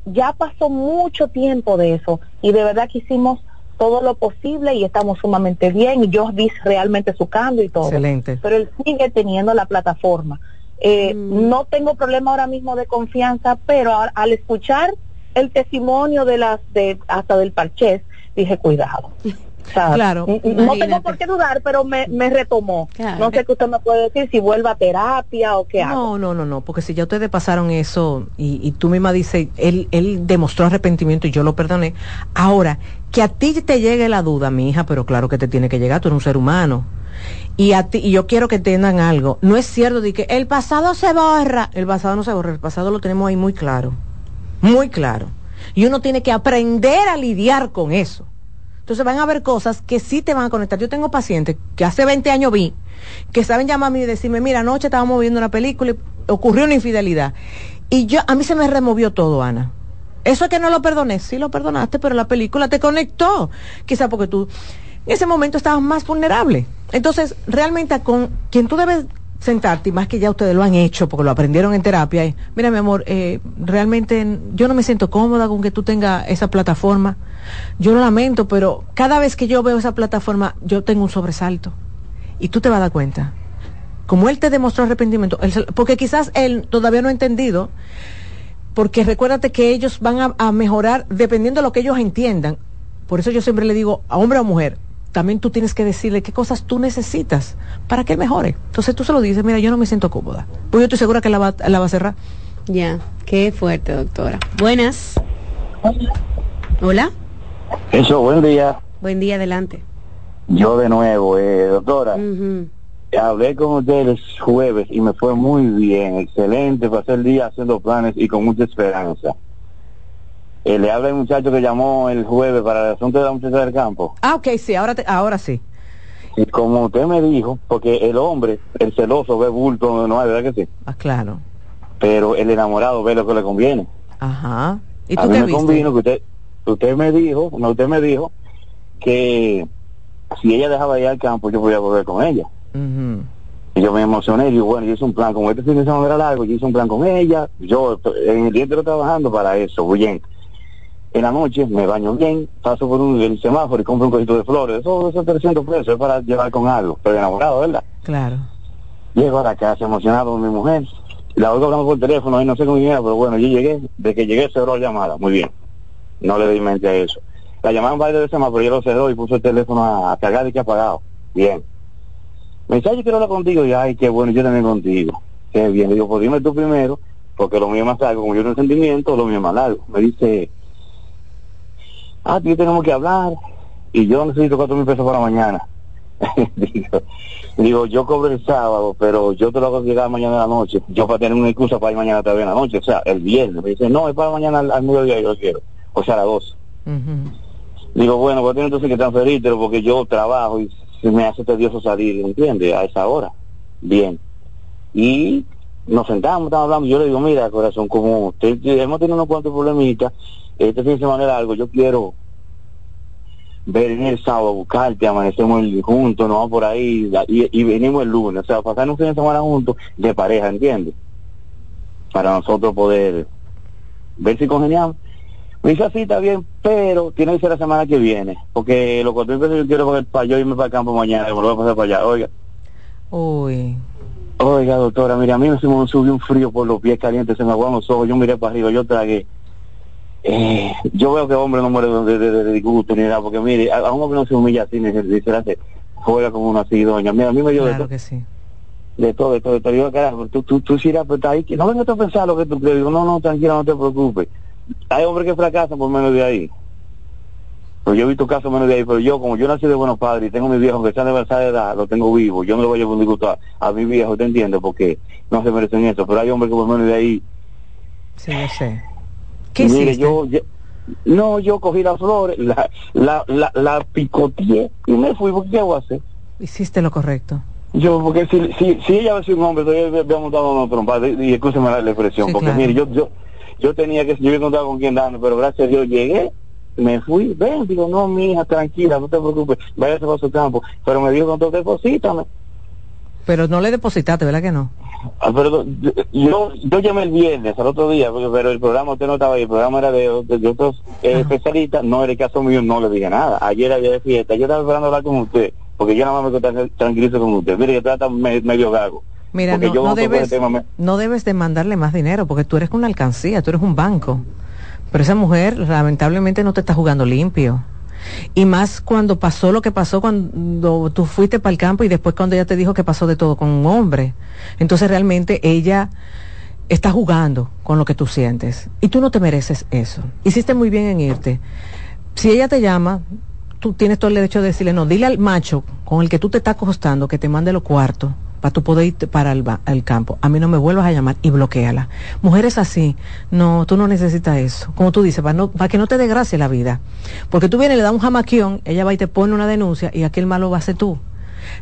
ya pasó mucho tiempo de eso y de verdad que hicimos todo lo posible y estamos sumamente bien y yo vi realmente su cambio y todo. Excelente. Pero él sigue teniendo la plataforma. Eh, mm. No tengo problema ahora mismo de confianza, pero al, escuchar el testimonio de las de hasta del Parchés, dije cuidado. [LAUGHS] claro. No tengo por qué dudar, pero me, me retomó. No sé qué usted me puede decir, si vuelva a terapia o qué hago. No, no, no, no, porque si ya ustedes pasaron eso y, y tú misma dices, él, él demostró arrepentimiento y yo lo perdoné. Ahora, que a ti te llegue la duda, mi hija, pero claro que te tiene que llegar, tú eres un ser humano. Y, a ti, y yo quiero que tengan algo. No es cierto de que el pasado se borra. El pasado no se borra, el pasado lo tenemos ahí muy claro. Muy claro. Y uno tiene que aprender a lidiar con eso. Entonces van a haber cosas que sí te van a conectar. Yo tengo pacientes que hace 20 años vi, que saben llamarme y decirme, mira, anoche estábamos viendo una película y ocurrió una infidelidad. Y yo, a mí se me removió todo, Ana. Eso es que no lo perdoné, sí lo perdonaste, pero la película te conectó. Quizá porque tú en ese momento estabas más vulnerable. Entonces, realmente con quien tú debes sentarte, y más que ya ustedes lo han hecho, porque lo aprendieron en terapia, y, mira mi amor, eh, realmente yo no me siento cómoda con que tú tengas esa plataforma yo lo lamento, pero cada vez que yo veo esa plataforma, yo tengo un sobresalto. Y tú te vas a dar cuenta. Como él te demostró arrepentimiento, porque quizás él todavía no ha entendido, porque recuérdate que ellos van a, mejorar dependiendo de lo que ellos entiendan. Por eso yo siempre le digo a hombre o mujer, también tú tienes que decirle qué cosas tú necesitas para que él mejore. Entonces tú se lo dices, mira, yo no me siento cómoda. Pues yo estoy segura que la va, la va a cerrar. Ya, qué fuerte, doctora. Buenas. Hola. Eso, buen día. Buen día, adelante. Yo de nuevo, eh, doctora. Hablé con usted el jueves y me fue muy bien, excelente, pasé el día haciendo planes y con mucha esperanza. Eh, le habla el muchacho que llamó el jueves para el asunto de la muchacha del campo. Ah, ok, sí, ahora, ahora sí. Y como usted me dijo, porque el hombre, el celoso ve bulto no hay, ¿verdad que sí? Ah, claro. Pero el enamorado ve lo que le conviene. Ajá. ¿Y tú A mí me viste? convino que usted, usted me dijo, no, usted me dijo que si ella dejaba ir al campo yo podía volver con ella. Y yo me emocioné y digo, bueno, yo hice un plan, como este fin de semana era largo, yo hice un plan con ella, yo en el día entero trabajando para eso. En la noche me baño bien, paso por un el semáforo y compro un cosito de flores, eso, esos 300 pesos es para llevar con algo, pero enamorado, ¿verdad? Claro. Llego a la casa emocionado con mi mujer, la oigo hablando por teléfono, ahí no sé cómo era, pero bueno, yo llegué, de que llegué cerró la llamada, muy bien no le di mente a eso. La llamaron varias veces más, pero yo lo cerró y puso el teléfono a, cargar y que apagado. Bien. Me dice, yo quiero hablar contigo. Y ay, qué bueno, yo también contigo. Qué bien. Le digo, pues dime tú primero, porque lo mío es más largo. Como yo tengo sentimiento, lo mío es más largo. Me dice, ah, tú tenemos que hablar. Y yo necesito cuatro mil pesos para mañana. [LAUGHS] digo, digo, yo cobro el sábado, pero yo te lo hago llegar mañana en la noche. Yo para tener una excusa para ir mañana también en la noche, o sea, el viernes. Me dice, no, es para mañana al, mediodía, yo lo quiero. O sea, a las dos. Digo, bueno, pues entonces que transferirte porque yo trabajo y se me hace tedioso salir, ¿entiendes? A esa hora. Bien. Y nos sentamos, estamos hablando, yo le digo, mira, corazón, como usted, hemos tenido unos cuantos problemitas, este fin de semana algo, yo quiero venir el sábado buscarte, amanecemos juntos, nos vamos por ahí y, venimos el lunes, o sea, pasar un fin de semana juntos de pareja, ¿entiendes? Para nosotros poder ver si congeniamos. Me dice así, está bien, pero tiene que ser la semana que viene, porque lo que yo quiero coger para yo irme para el campo mañana y volver a pasar para allá, oiga. Uy. Oiga, doctora, mira, a mí me subió un frío por los pies calientes, se me aguaron los ojos, yo miré para arriba, yo tragué eh, yo veo que hombre no muere de, de, disgusto ni nada, porque mire, a, un hombre no se humilla así, ni se, hace, juega como una así, doña. Mira, a mí me dio de todo. Que sí. De todo, de todo, de todo. Yo, carajo, tú, tú, tú, sí pero ahí, que no vengas a pensar lo que tú crees. Digo, no, no, tranquila, no te preocupes. Hay hombres que fracasan por menos de ahí. Pues yo he visto casos menos de ahí, pero yo, como yo nací de buenos padres y tengo a mi viejo que está de de edad, lo tengo vivo, yo no le voy a llevar un disgusto a, mi viejo, ¿te entiendes? Porque no se merecen eso, pero hay hombres que por menos de ahí... Sí, yo sé. ¿Qué mire, yo, no, yo cogí las flores, la, la, la, la picoteé y me fui, porque ¿qué hago hacer? Hiciste lo correcto. Yo, porque si, si, si ella hubiera sido un hombre, todavía habíamos dado una trompa, y escúcheme la, expresión, porque mire, yo, yo, yo tenía que, yo había encontrado con quién darme, pero gracias a Dios llegué, me fui, ven, digo, no, mi hija, tranquila, no te preocupes, váyase para su campo, pero me dijo, con todo, deposítame. Pero no le depositaste, ¿verdad que no? Ah, pero yo, yo llamé el viernes, al otro día, pero el programa usted no estaba ahí, el programa era de, otros eh, especialistas, no era el caso mío, no le dije nada. Ayer había de fiesta, yo estaba esperando hablar con usted, porque yo nada más me tranquilizo con usted. Mire, yo trata medio gago. Mira, no, no, debes, no debes demandarle más dinero, porque tú eres una alcancía, tú eres un banco. Pero esa mujer lamentablemente no te está jugando limpio. Y más cuando pasó lo que pasó cuando tú fuiste para el campo y después cuando ella te dijo que pasó de todo con un hombre. Entonces realmente ella está jugando con lo que tú sientes. Y tú no te mereces eso. Hiciste muy bien en irte. Si ella te llama, tú tienes todo el derecho de decirle, no, dile al macho con el que tú te estás acostando que te mande los cuartos para tú poder ir para el, campo. A mí no me vuelvas a llamar y bloqueala. Mujeres así, no, tú no necesitas eso. Como tú dices, para, no, para que no te desgracie la vida. Porque tú vienes, le das un jamaquión, ella va y te pone una denuncia y aquel malo va a ser tú.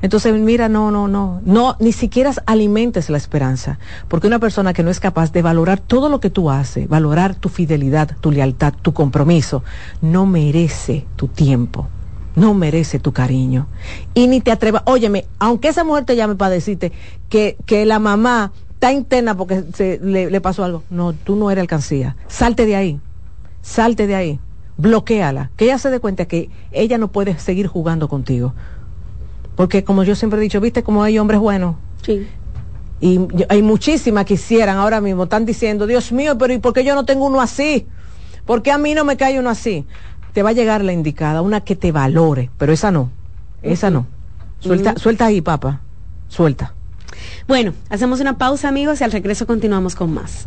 Entonces, mira, no, no, no, no, ni siquiera alimentes la esperanza, porque una persona que no es capaz de valorar todo lo que tú haces, valorar tu fidelidad, tu lealtad, tu compromiso, no merece tu tiempo. No merece tu cariño. Y ni te atrevas, óyeme, aunque esa mujer te llame para decirte que, que la mamá está interna porque se, le, pasó algo, no, tú no eres alcancía. Salte de ahí, salte de ahí, bloqueala, que ella se dé cuenta que ella no puede seguir jugando contigo. Porque como yo siempre he dicho, viste como hay hombres buenos. Sí. Y hay muchísimas que quisieran ahora mismo, están diciendo, Dios mío, pero ¿y por qué yo no tengo uno así? ¿Por qué a mí no me cae uno así? te va a llegar la indicada, una que te valore, pero esa no, esa no. Suelta, suelta ahí, papá, suelta. Bueno, hacemos una pausa, amigos, y al regreso continuamos con más.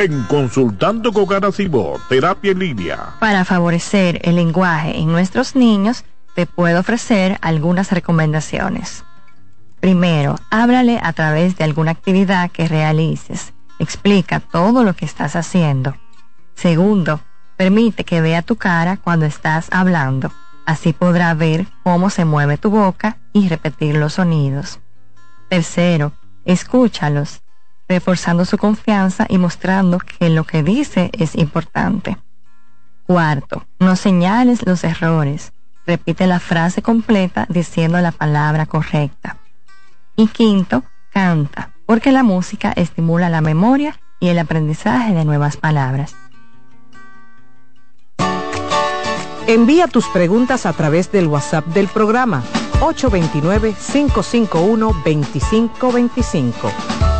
En Consultando con Cibo, Terapia en Línea. Para favorecer el lenguaje en nuestros niños, te puedo ofrecer algunas recomendaciones. Primero, háblale a través de alguna actividad que realices. Explica todo lo que estás haciendo. Segundo, permite que vea tu cara cuando estás hablando. Así podrá ver cómo se mueve tu boca y repetir los sonidos. Tercero, escúchalos, reforzando su confianza y mostrando que lo que dice es importante. Cuarto, no señales los errores. Repite la frase completa diciendo la palabra correcta. Y quinto, canta, porque la música estimula la memoria y el aprendizaje de nuevas palabras. Envía tus preguntas a través del WhatsApp del programa 829-551-2525.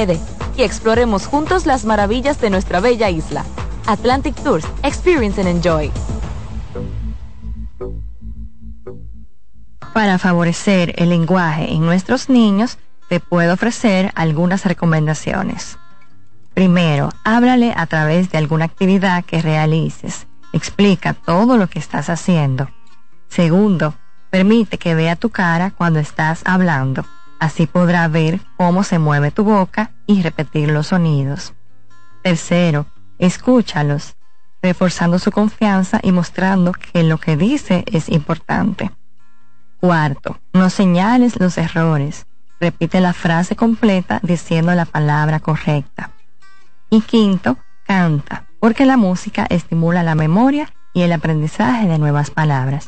Y exploremos juntos las maravillas de nuestra bella isla. Atlantic Tours, Experience and Enjoy. Para favorecer el lenguaje en nuestros niños, te puedo ofrecer algunas recomendaciones. Primero, háblale a través de alguna actividad que realices. Explica todo lo que estás haciendo. Segundo, permite que vea tu cara cuando estás hablando. Así podrá ver cómo se mueve tu boca y repetir los sonidos. Tercero, escúchalos, reforzando su confianza y mostrando que lo que dice es importante. Cuarto, no señales los errores. Repite la frase completa diciendo la palabra correcta. Y quinto, canta, porque la música estimula la memoria y el aprendizaje de nuevas palabras.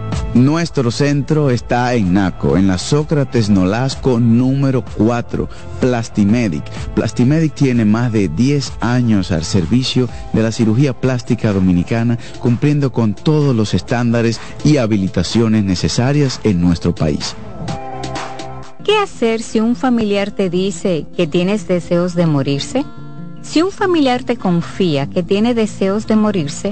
Nuestro centro está en Naco, en la Sócrates Nolasco número 4, Plastimedic. Plastimedic tiene más de 10 años al servicio de la cirugía plástica dominicana, cumpliendo con todos los estándares y habilitaciones necesarias en nuestro país. ¿Qué hacer si un familiar te dice que tienes deseos de morirse? Si un familiar te confía que tiene deseos de morirse,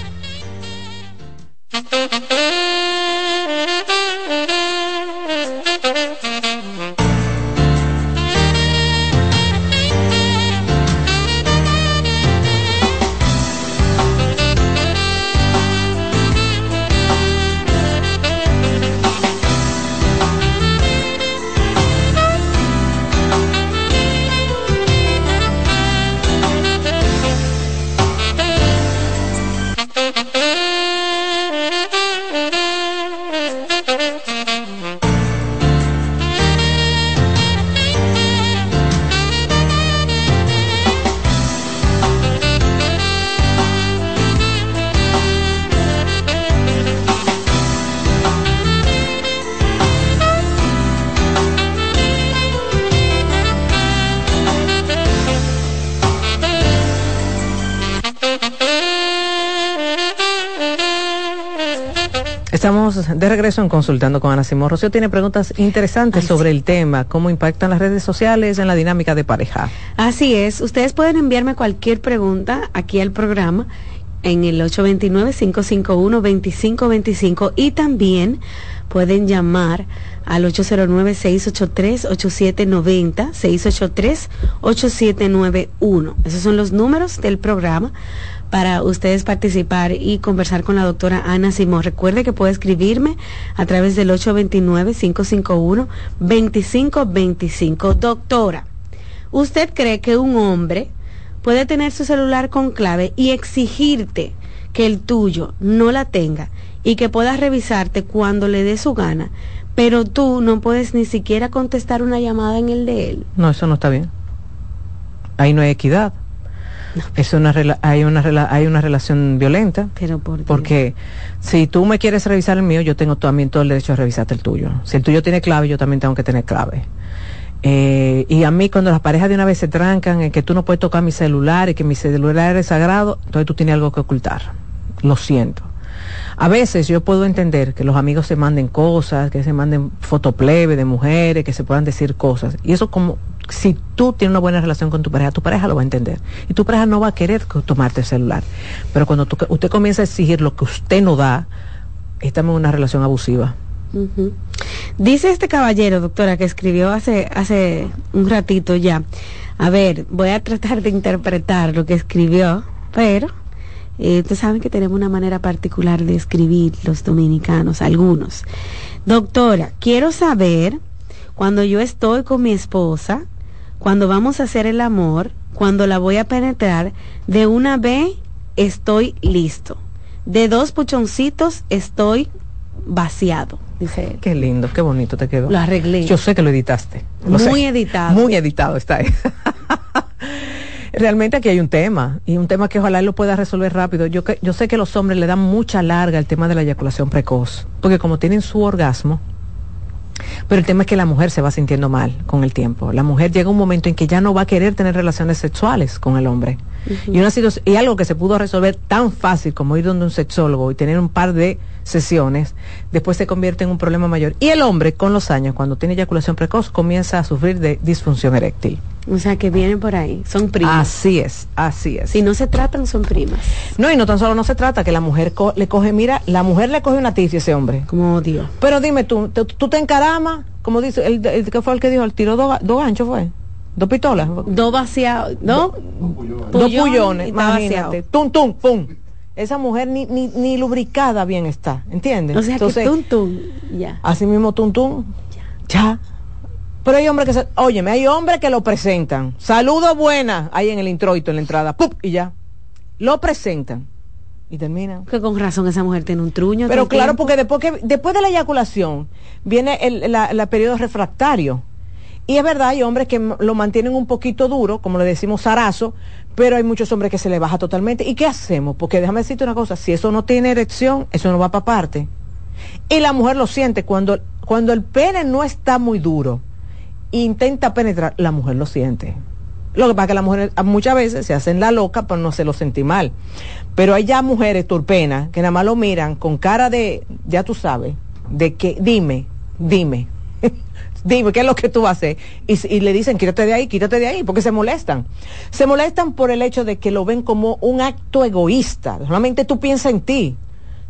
Consultando con Ana Simón. Rocío tiene preguntas interesantes sobre el tema, cómo impactan las redes sociales en la dinámica de pareja. Así es, ustedes pueden enviarme cualquier pregunta aquí al programa en el 829-551-2525 y también pueden llamar al 809-683-8790, 683-8791. Esos son los números del programa para ustedes participar y conversar con la doctora Ana Simón. Recuerde que puede escribirme a través del 829-551-2525. Doctora, ¿usted cree que un hombre puede tener su celular con clave y exigirte que el tuyo no la tenga y que pueda revisarte cuando le dé su gana, pero tú no puedes ni siquiera contestar una llamada en el de él? No, eso no está bien. Ahí no hay equidad es una hay una hay una relación violenta. Pero porque si tú me quieres revisar el mío, yo tengo también todo el derecho a revisarte el tuyo. Si el tuyo tiene clave, yo también tengo que tener clave. Eh, y a mí cuando las parejas de una vez se trancan en que tú no puedes tocar mi celular y que mi celular es sagrado, entonces tú tienes algo que ocultar. Lo siento. A veces yo puedo entender que los amigos se manden cosas, que se manden fotoplebe de mujeres, que se puedan decir cosas. Y eso como si tú tienes una buena relación con tu pareja, tu pareja lo va a entender. Y tu pareja no va a querer tomarte el celular. Pero cuando usted comienza a exigir lo que usted no da, estamos en una relación abusiva. Dice este caballero, doctora, que escribió hace, hace un ratito ya. A ver, voy a tratar de interpretar lo que escribió, pero eh, ustedes saben que tenemos una manera particular de escribir los dominicanos, algunos. Doctora, quiero saber, cuando yo estoy con mi esposa, cuando vamos a hacer el amor, cuando la voy a penetrar, de una vez estoy listo. De dos puchoncitos estoy vaciado, dice él. Qué lindo, qué bonito te quedó. Lo arreglé. Yo sé que lo editaste. muy editado. Muy editado está ahí. [LAUGHS] Realmente aquí hay un tema, y un tema que ojalá él lo pueda resolver rápido. Yo, yo sé que los hombres le dan mucha larga el tema de la eyaculación precoz, porque como tienen su orgasmo, pero el tema es que la mujer se va sintiendo mal con el tiempo. La mujer llega un momento en que ya no va a querer tener relaciones sexuales con el hombre. Y una y algo que se pudo resolver tan fácil como ir donde un sexólogo y tener un par de sesiones, después se convierte en un problema mayor. Y el hombre, con los años, cuando tiene eyaculación precoz, comienza a sufrir de disfunción eréctil. O sea, que vienen por ahí, son primas. Así es, así es. Si no se tratan, son primas. No, y no tan solo no se trata, que la mujer le coge, mira, la mujer le coge una ticia a ese hombre. Como odio. Pero dime tú, tú te encaramas, como dice, el, que fue el que dijo, el tiro dos do ganchos fue. Dos pistolas. Dos vaciados, ¿no? Dos pullones, imagínate. Tum, tum, pum. Esa mujer ni, ni, ni lubricada bien está, ¿entiendes? O sea, Entonces, que tum, tum, ya. Así mismo tum, tum, ya. Pero hay hombres que se, óyeme, hay hombres que lo presentan. Saludo buena, ahí en el introito, en la entrada, ¡pup! y ya. Lo presentan. Y terminan. Que con razón esa mujer tiene un truño. Pero claro, porque después, que, después de la eyaculación viene el la, periodo refractario. Y es verdad, hay hombres que lo mantienen un poquito duro, como le decimos zarazo, pero hay muchos hombres que se le baja totalmente. ¿Y qué hacemos? Porque déjame decirte una cosa, si eso no tiene erección, eso no va para parte. Y la mujer lo siente cuando, cuando el pene no está muy duro intenta penetrar, la mujer lo siente. Lo que pasa es que las mujeres muchas veces se hacen la loca, pero no se lo sentí mal. Pero hay ya mujeres turpenas que nada más lo miran con cara de, ya tú sabes, de que, dime, dime, [LAUGHS] dime, ¿qué es lo que tú vas a hacer? Y, y, le dicen, quítate de ahí, quítate de ahí, porque se molestan. Se molestan por el hecho de que lo ven como un acto egoísta. Solamente tú piensas en ti.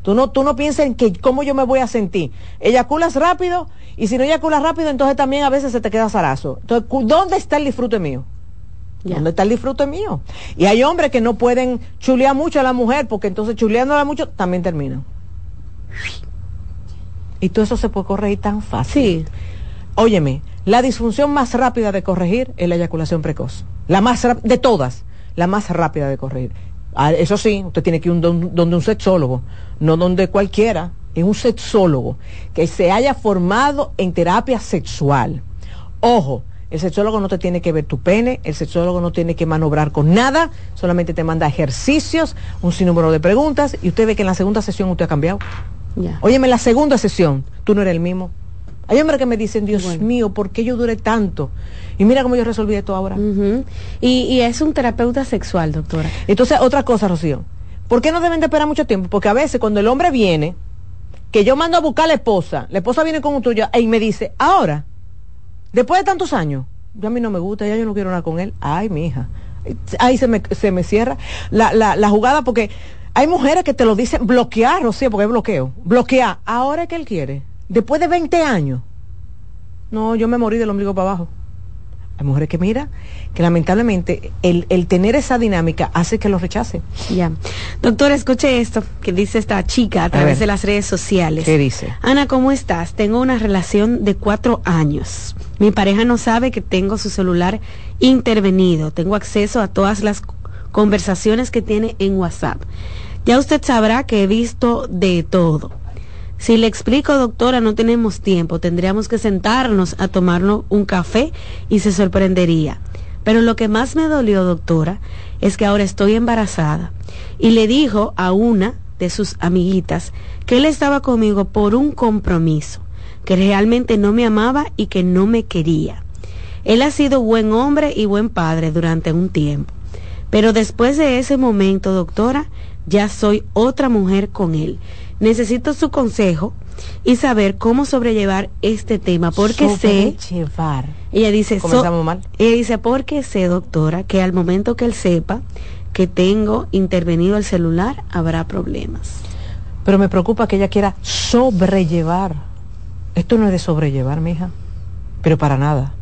Tú no, tú no piensas en que cómo yo me voy a sentir. Eyaculas rápido y si no eyaculas rápido, entonces también a veces se te queda zarazo. Entonces, ¿dónde está el disfrute mío? ¿Dónde está el disfrute mío? Y hay hombres que no pueden chulear mucho a la mujer porque entonces chuleándola mucho también terminan. Y todo eso se puede corregir tan fácil. Sí. Óyeme, la disfunción más rápida de corregir es la eyaculación precoz. La más de todas, la más rápida de corregir. Ah, eso sí, usted tiene que ir donde un sexólogo, no donde cualquiera, es un sexólogo que se haya formado en terapia sexual. Ojo, el sexólogo no te tiene que ver tu pene, el sexólogo no tiene que manobrar con nada, solamente te manda ejercicios, un sinnúmero de preguntas y usted ve que en la segunda sesión usted ha cambiado. Ya. Óyeme, en la segunda sesión tú no eres el mismo. Hay hombres que me dicen, Dios mío, ¿por qué yo duré tanto? Y mira cómo yo resolví esto ahora. y, es un terapeuta sexual, doctora. Entonces, otra cosa, Rocío. ¿Por qué no deben de esperar mucho tiempo? Porque a veces cuando el hombre viene, que yo mando a buscar a la esposa, la esposa viene con un tuyo y me dice, ahora, después de tantos años, yo a mí no me gusta, ya yo no quiero nada con él. Ay, mi hija. Ahí se me, se me cierra la, la, la jugada porque hay mujeres que te lo dicen bloquear, o sea, porque es bloqueo. Bloquear. Ahora que él quiere. Después de 20 años. No, yo me morí del ombligo para abajo. Hay mujeres que mira, que lamentablemente el, el tener esa dinámica hace que lo rechacen. Ya. Doctora, escuche esto que dice esta chica a través de las redes sociales. ¿Qué dice? Ana, ¿cómo estás? Tengo una relación de cuatro años. Mi pareja no sabe que tengo su celular intervenido. Tengo acceso a todas las conversaciones que tiene en WhatsApp. Ya usted sabrá que he visto de todo. Si le explico, doctora, no tenemos tiempo, tendríamos que sentarnos a tomarnos un café y se sorprendería. Pero lo que más me dolió, doctora, es que ahora estoy embarazada. Y le dijo a una de sus amiguitas que él estaba conmigo por un compromiso, que realmente no me amaba y que no me quería. Él ha sido buen hombre y buen padre durante un tiempo. Pero después de ese momento, doctora, ya soy otra mujer con él. Necesito su consejo y saber cómo sobrellevar este tema, porque sé... Ella dice, mal. ella dice, porque sé, doctora, que al momento que él sepa que tengo intervenido el celular, habrá problemas. Pero me preocupa que ella quiera sobrellevar. Esto no es de sobrellevar, mija. Pero para nada.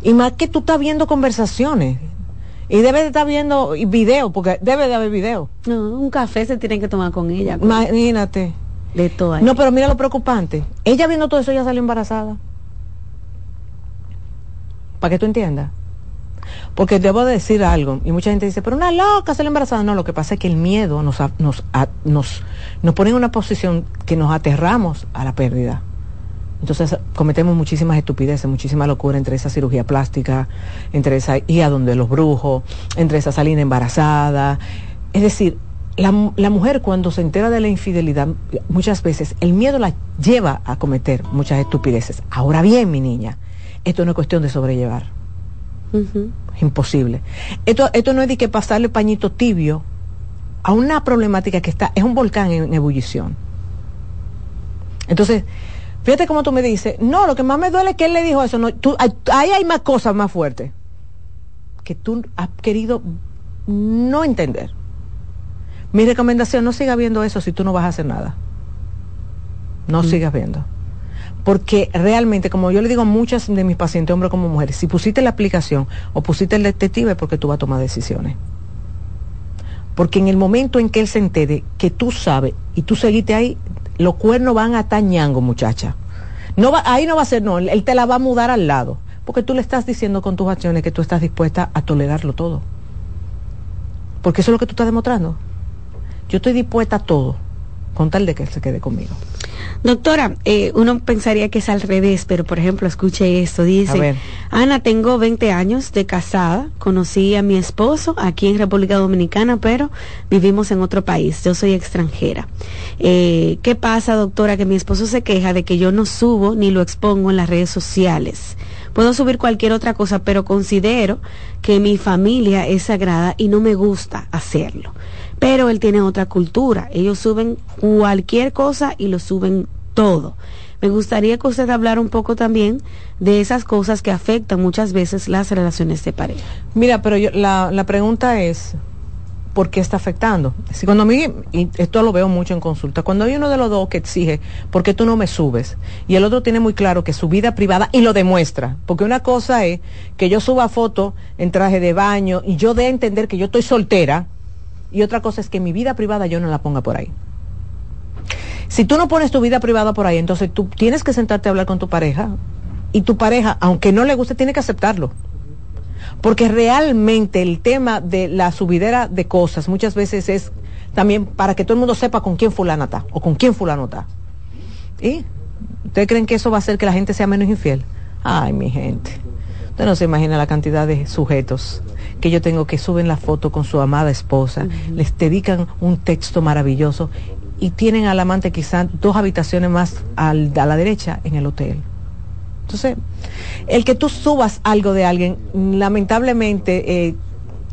Y más que tú estás viendo conversaciones. Y debe de estar viendo video, porque debe de haber video. No, un café se tiene que tomar con ella. Imagínate. De todo. No, pero mira lo preocupante. Ella viendo todo eso, ya salió embarazada. Para que tú entiendas. Porque debo decir algo, y mucha gente dice, pero una loca sale embarazada. No, lo que pasa es que el miedo nos, nos, nos, nos pone en una posición que nos aterramos a la pérdida. Entonces cometemos muchísimas estupideces, muchísima locura entre esa cirugía plástica, entre esa y a donde los brujos, entre esa salina embarazada. Es decir, la, mujer cuando se entera de la infidelidad, muchas veces el miedo la lleva a cometer muchas estupideces. Ahora bien, mi niña, esto no es cuestión de sobrellevar. Es imposible. Esto, esto no es de que pasarle pañito tibio a una problemática que está, es un volcán en ebullición. Entonces, Fíjate cómo tú me dices, no, lo que más me duele es que él le dijo eso. No, tú, ahí hay más cosas más fuertes que tú has querido no entender. Mi recomendación, no sigas viendo eso si tú no vas a hacer nada. No mm. sigas viendo. Porque realmente, como yo le digo a muchas de mis pacientes, hombres como mujeres, si pusiste la aplicación o pusiste el detective es porque tú vas a tomar decisiones. Porque en el momento en que él se entere que tú sabes y tú seguiste ahí, los cuernos van a tañango, muchacha. No va, ahí no va a ser no, él te la va a mudar al lado, porque tú le estás diciendo con tus acciones que tú estás dispuesta a tolerarlo todo. Porque eso es lo que tú estás demostrando. Yo estoy dispuesta a todo, con tal de que él se quede conmigo. Doctora, eh, uno pensaría que es al revés, pero por ejemplo, escuche esto. Dice, Ana, tengo 20 años de casada, conocí a mi esposo aquí en República Dominicana, pero vivimos en otro país, yo soy extranjera. Eh, ¿Qué pasa, doctora? Que mi esposo se queja de que yo no subo ni lo expongo en las redes sociales. Puedo subir cualquier otra cosa, pero considero que mi familia es sagrada y no me gusta hacerlo pero él tiene otra cultura. Ellos suben cualquier cosa y lo suben todo. Me gustaría que usted hablara un poco también de esas cosas que afectan muchas veces las relaciones de pareja. Mira, pero la, la pregunta es, ¿por qué está afectando? Si cuando a mí, y esto lo veo mucho en consulta, cuando hay uno de los dos que exige, ¿por qué tú no me subes? Y el otro tiene muy claro que su vida privada, y lo demuestra, porque una cosa es que yo suba foto en traje de baño y yo dé a entender que yo estoy soltera, y otra cosa es que mi vida privada yo no la ponga por ahí. Si tú no pones tu vida privada por ahí, entonces tú tienes que sentarte a hablar con tu pareja y tu pareja, aunque no le guste, tiene que aceptarlo. Porque realmente el tema de la subidera de cosas muchas veces es también para que todo el mundo sepa con quién fulana está o con quién fulano está. ¿Y ustedes creen que eso va a hacer que la gente sea menos infiel? Ay, mi gente. Usted no se imagina la cantidad de sujetos que yo tengo que suben la foto con su amada esposa, les dedican un texto maravilloso y tienen al amante quizás dos habitaciones más al, a la derecha en el hotel. Entonces, el que tú subas algo de alguien, lamentablemente, eh,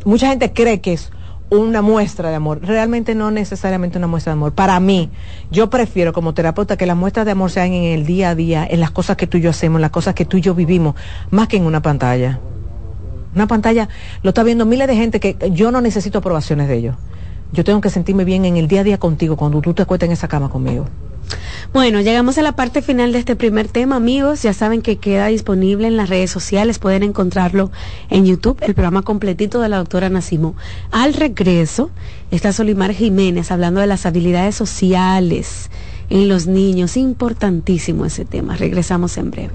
mucha gente cree que es una muestra de amor. Realmente no necesariamente una muestra de amor. Para mí, yo prefiero como terapeuta que las muestras de amor sean en el día a día, en las cosas que tú y yo hacemos, en las cosas que tú y yo vivimos, más que en una pantalla. Una pantalla lo está viendo miles de gente que yo no necesito aprobaciones de ellos. Yo tengo que sentirme bien en el día a día contigo cuando tú te acuestas en esa cama conmigo. Bueno, llegamos a la parte final de este primer tema, amigos. Ya saben que queda disponible en las redes sociales. Pueden encontrarlo en YouTube, el programa completito de la doctora Nacimo. Al regreso está Solimar Jiménez hablando de las habilidades sociales en los niños. Importantísimo ese tema. Regresamos en breve.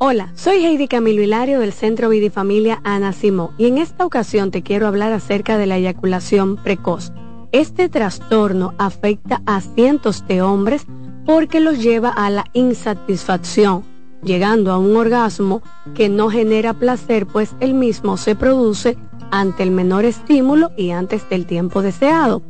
Hola, soy Heidi Camilo Hilario del Centro Vidifamilia Ana Simó y en esta ocasión te quiero hablar acerca de la eyaculación precoz. Este trastorno afecta a cientos de hombres porque los lleva a la insatisfacción, llegando a un orgasmo que no genera placer pues el mismo se produce ante el menor estímulo y antes del tiempo deseado.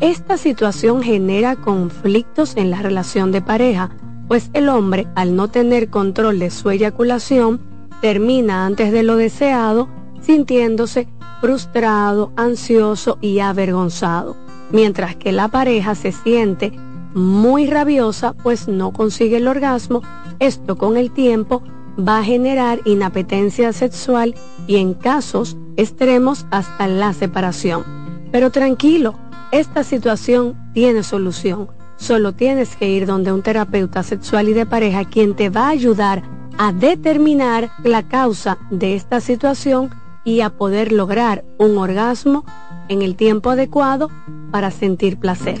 Esta situación genera conflictos en la relación de pareja, pues el hombre, al no tener control de su eyaculación, termina antes de lo deseado sintiéndose frustrado, ansioso y avergonzado, mientras que la pareja se siente muy rabiosa pues no consigue el orgasmo, esto con el tiempo va a generar inapetencia sexual y en casos extremos hasta la separación. Pero tranquilo, esta situación tiene solución Solo tienes que ir donde un terapeuta sexual y de pareja quien te va a ayudar a determinar la causa de esta situación y a poder lograr un orgasmo en el tiempo adecuado para sentir placer.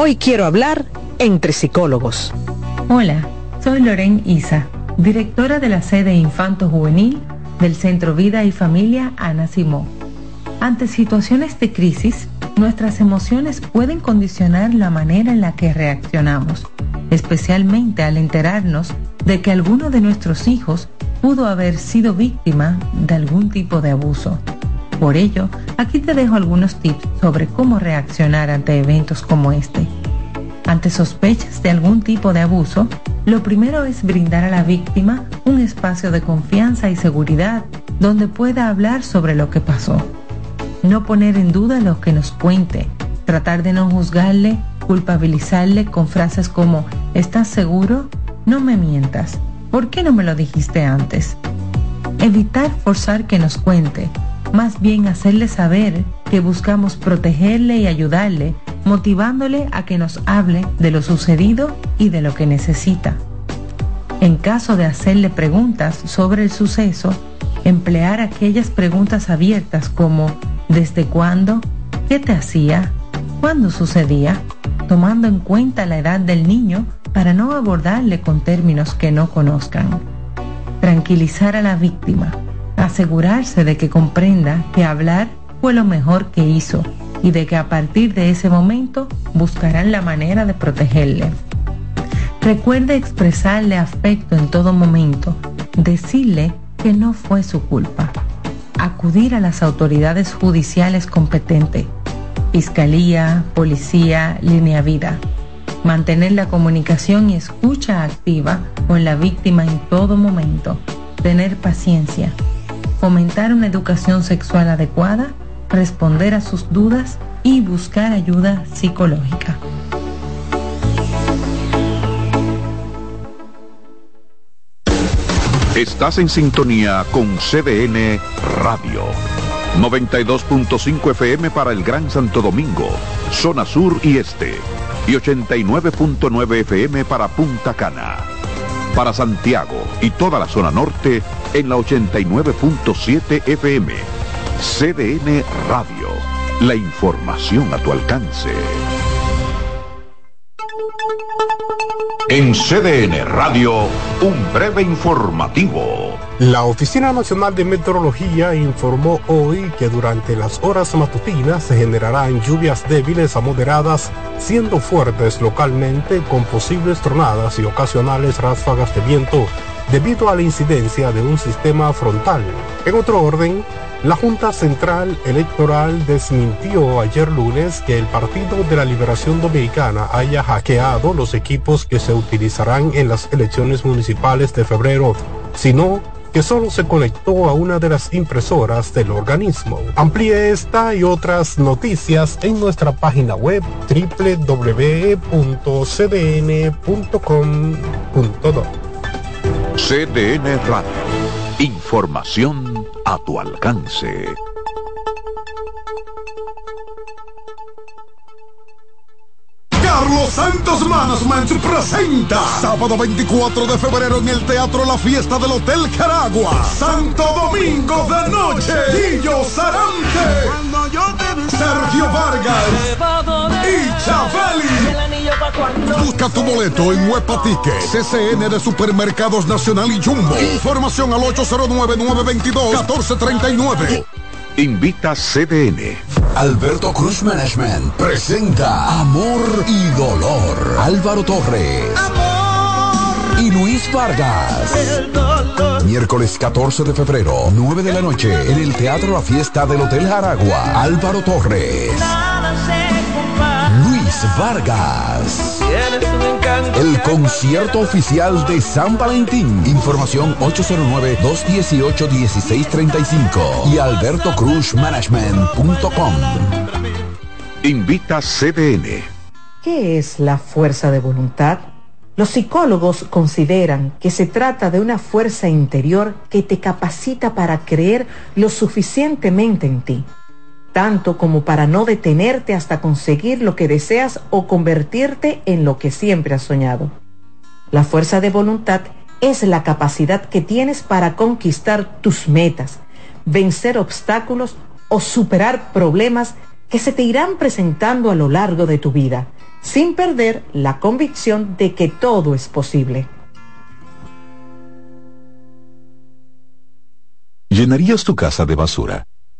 Hoy quiero hablar entre psicólogos. Hola, soy Loren Isa, directora de la sede Infanto Juvenil del Centro Vida y Familia Ana Simó. Ante situaciones de crisis, nuestras emociones pueden condicionar la manera en la que reaccionamos, especialmente al enterarnos de que alguno de nuestros hijos pudo haber sido víctima de algún tipo de abuso. Por ello, aquí te dejo algunos tips sobre cómo reaccionar ante eventos como este. Ante sospechas de algún tipo de abuso, lo primero es brindar a la víctima un espacio de confianza y seguridad donde pueda hablar sobre lo que pasó no poner en duda lo que nos cuente, tratar de no juzgarle, culpabilizarle con frases como ¿estás seguro? No me mientas. ¿Por qué no me lo dijiste antes? Evitar forzar que nos cuente, más bien hacerle saber que buscamos protegerle y ayudarle, motivándole a que nos hable de lo sucedido y de lo que necesita. En caso de hacerle preguntas sobre el suceso, emplear aquellas preguntas abiertas como ¿Desde cuándo? ¿Qué te hacía? ¿Cuándo sucedía? Tomando en cuenta la edad del niño para no abordarle con términos que no conozcan. Tranquilizar a la víctima. Asegurarse de que comprenda que hablar fue lo mejor que hizo y de que a partir de ese momento buscarán la manera de protegerle. Recuerde expresarle afecto en todo momento, decirle que no fue su culpa acudir a las autoridades judiciales competentes, Fiscalía, Policía, Línea Vida. Mantener la comunicación y escucha activa con la víctima en todo momento. Tener paciencia. Fomentar una educación sexual adecuada, responder a sus dudas y buscar ayuda psicológica. Estás en sintonía con CDN Radio. 92.5 FM para el Gran Santo Domingo, zona sur y este. Y 89.9 FM para Punta Cana. Para Santiago y toda la zona norte en la 89.7 FM. CDN Radio. La información a tu alcance. En CDN Radio, un breve informativo. La Oficina Nacional de Meteorología informó hoy que durante las horas matutinas se generarán lluvias débiles a moderadas, siendo fuertes localmente con posibles tronadas y ocasionales ráfagas de viento debido a la incidencia de un sistema frontal. En otro orden, la Junta Central Electoral desmintió ayer lunes que el Partido de la Liberación Dominicana haya hackeado los equipos que se utilizarán en las elecciones municipales de febrero, sino que solo se conectó a una de las impresoras del organismo. Amplíe esta y otras noticias en nuestra página web www.cdn.com.do. CDN Radio. Información a tu alcance. Carlos Santos Management presenta sábado 24 de febrero en el Teatro La Fiesta del Hotel Caragua. Santo Domingo de Noche. Guillo Sarante. Sergio Vargas. Y Chabeli. Busca tu boleto en Huepa Ticket, CCN de Supermercados Nacional y Jumbo. Información al 809-922-1439. Invita CDN. Alberto Cruz Management presenta Amor y Dolor. Álvaro Torres. Y Luis Vargas. Miércoles 14 de febrero, 9 de la noche, en el Teatro La Fiesta del Hotel Jaragua. Álvaro Torres. Luis Vargas. El concierto oficial de San Valentín. Información 809-218-1635 y albertocruzmanagement.com. Invita CDN. ¿Qué es la fuerza de voluntad? Los psicólogos consideran que se trata de una fuerza interior que te capacita para creer lo suficientemente en ti tanto como para no detenerte hasta conseguir lo que deseas o convertirte en lo que siempre has soñado. La fuerza de voluntad es la capacidad que tienes para conquistar tus metas, vencer obstáculos o superar problemas que se te irán presentando a lo largo de tu vida, sin perder la convicción de que todo es posible. ¿Llenarías tu casa de basura?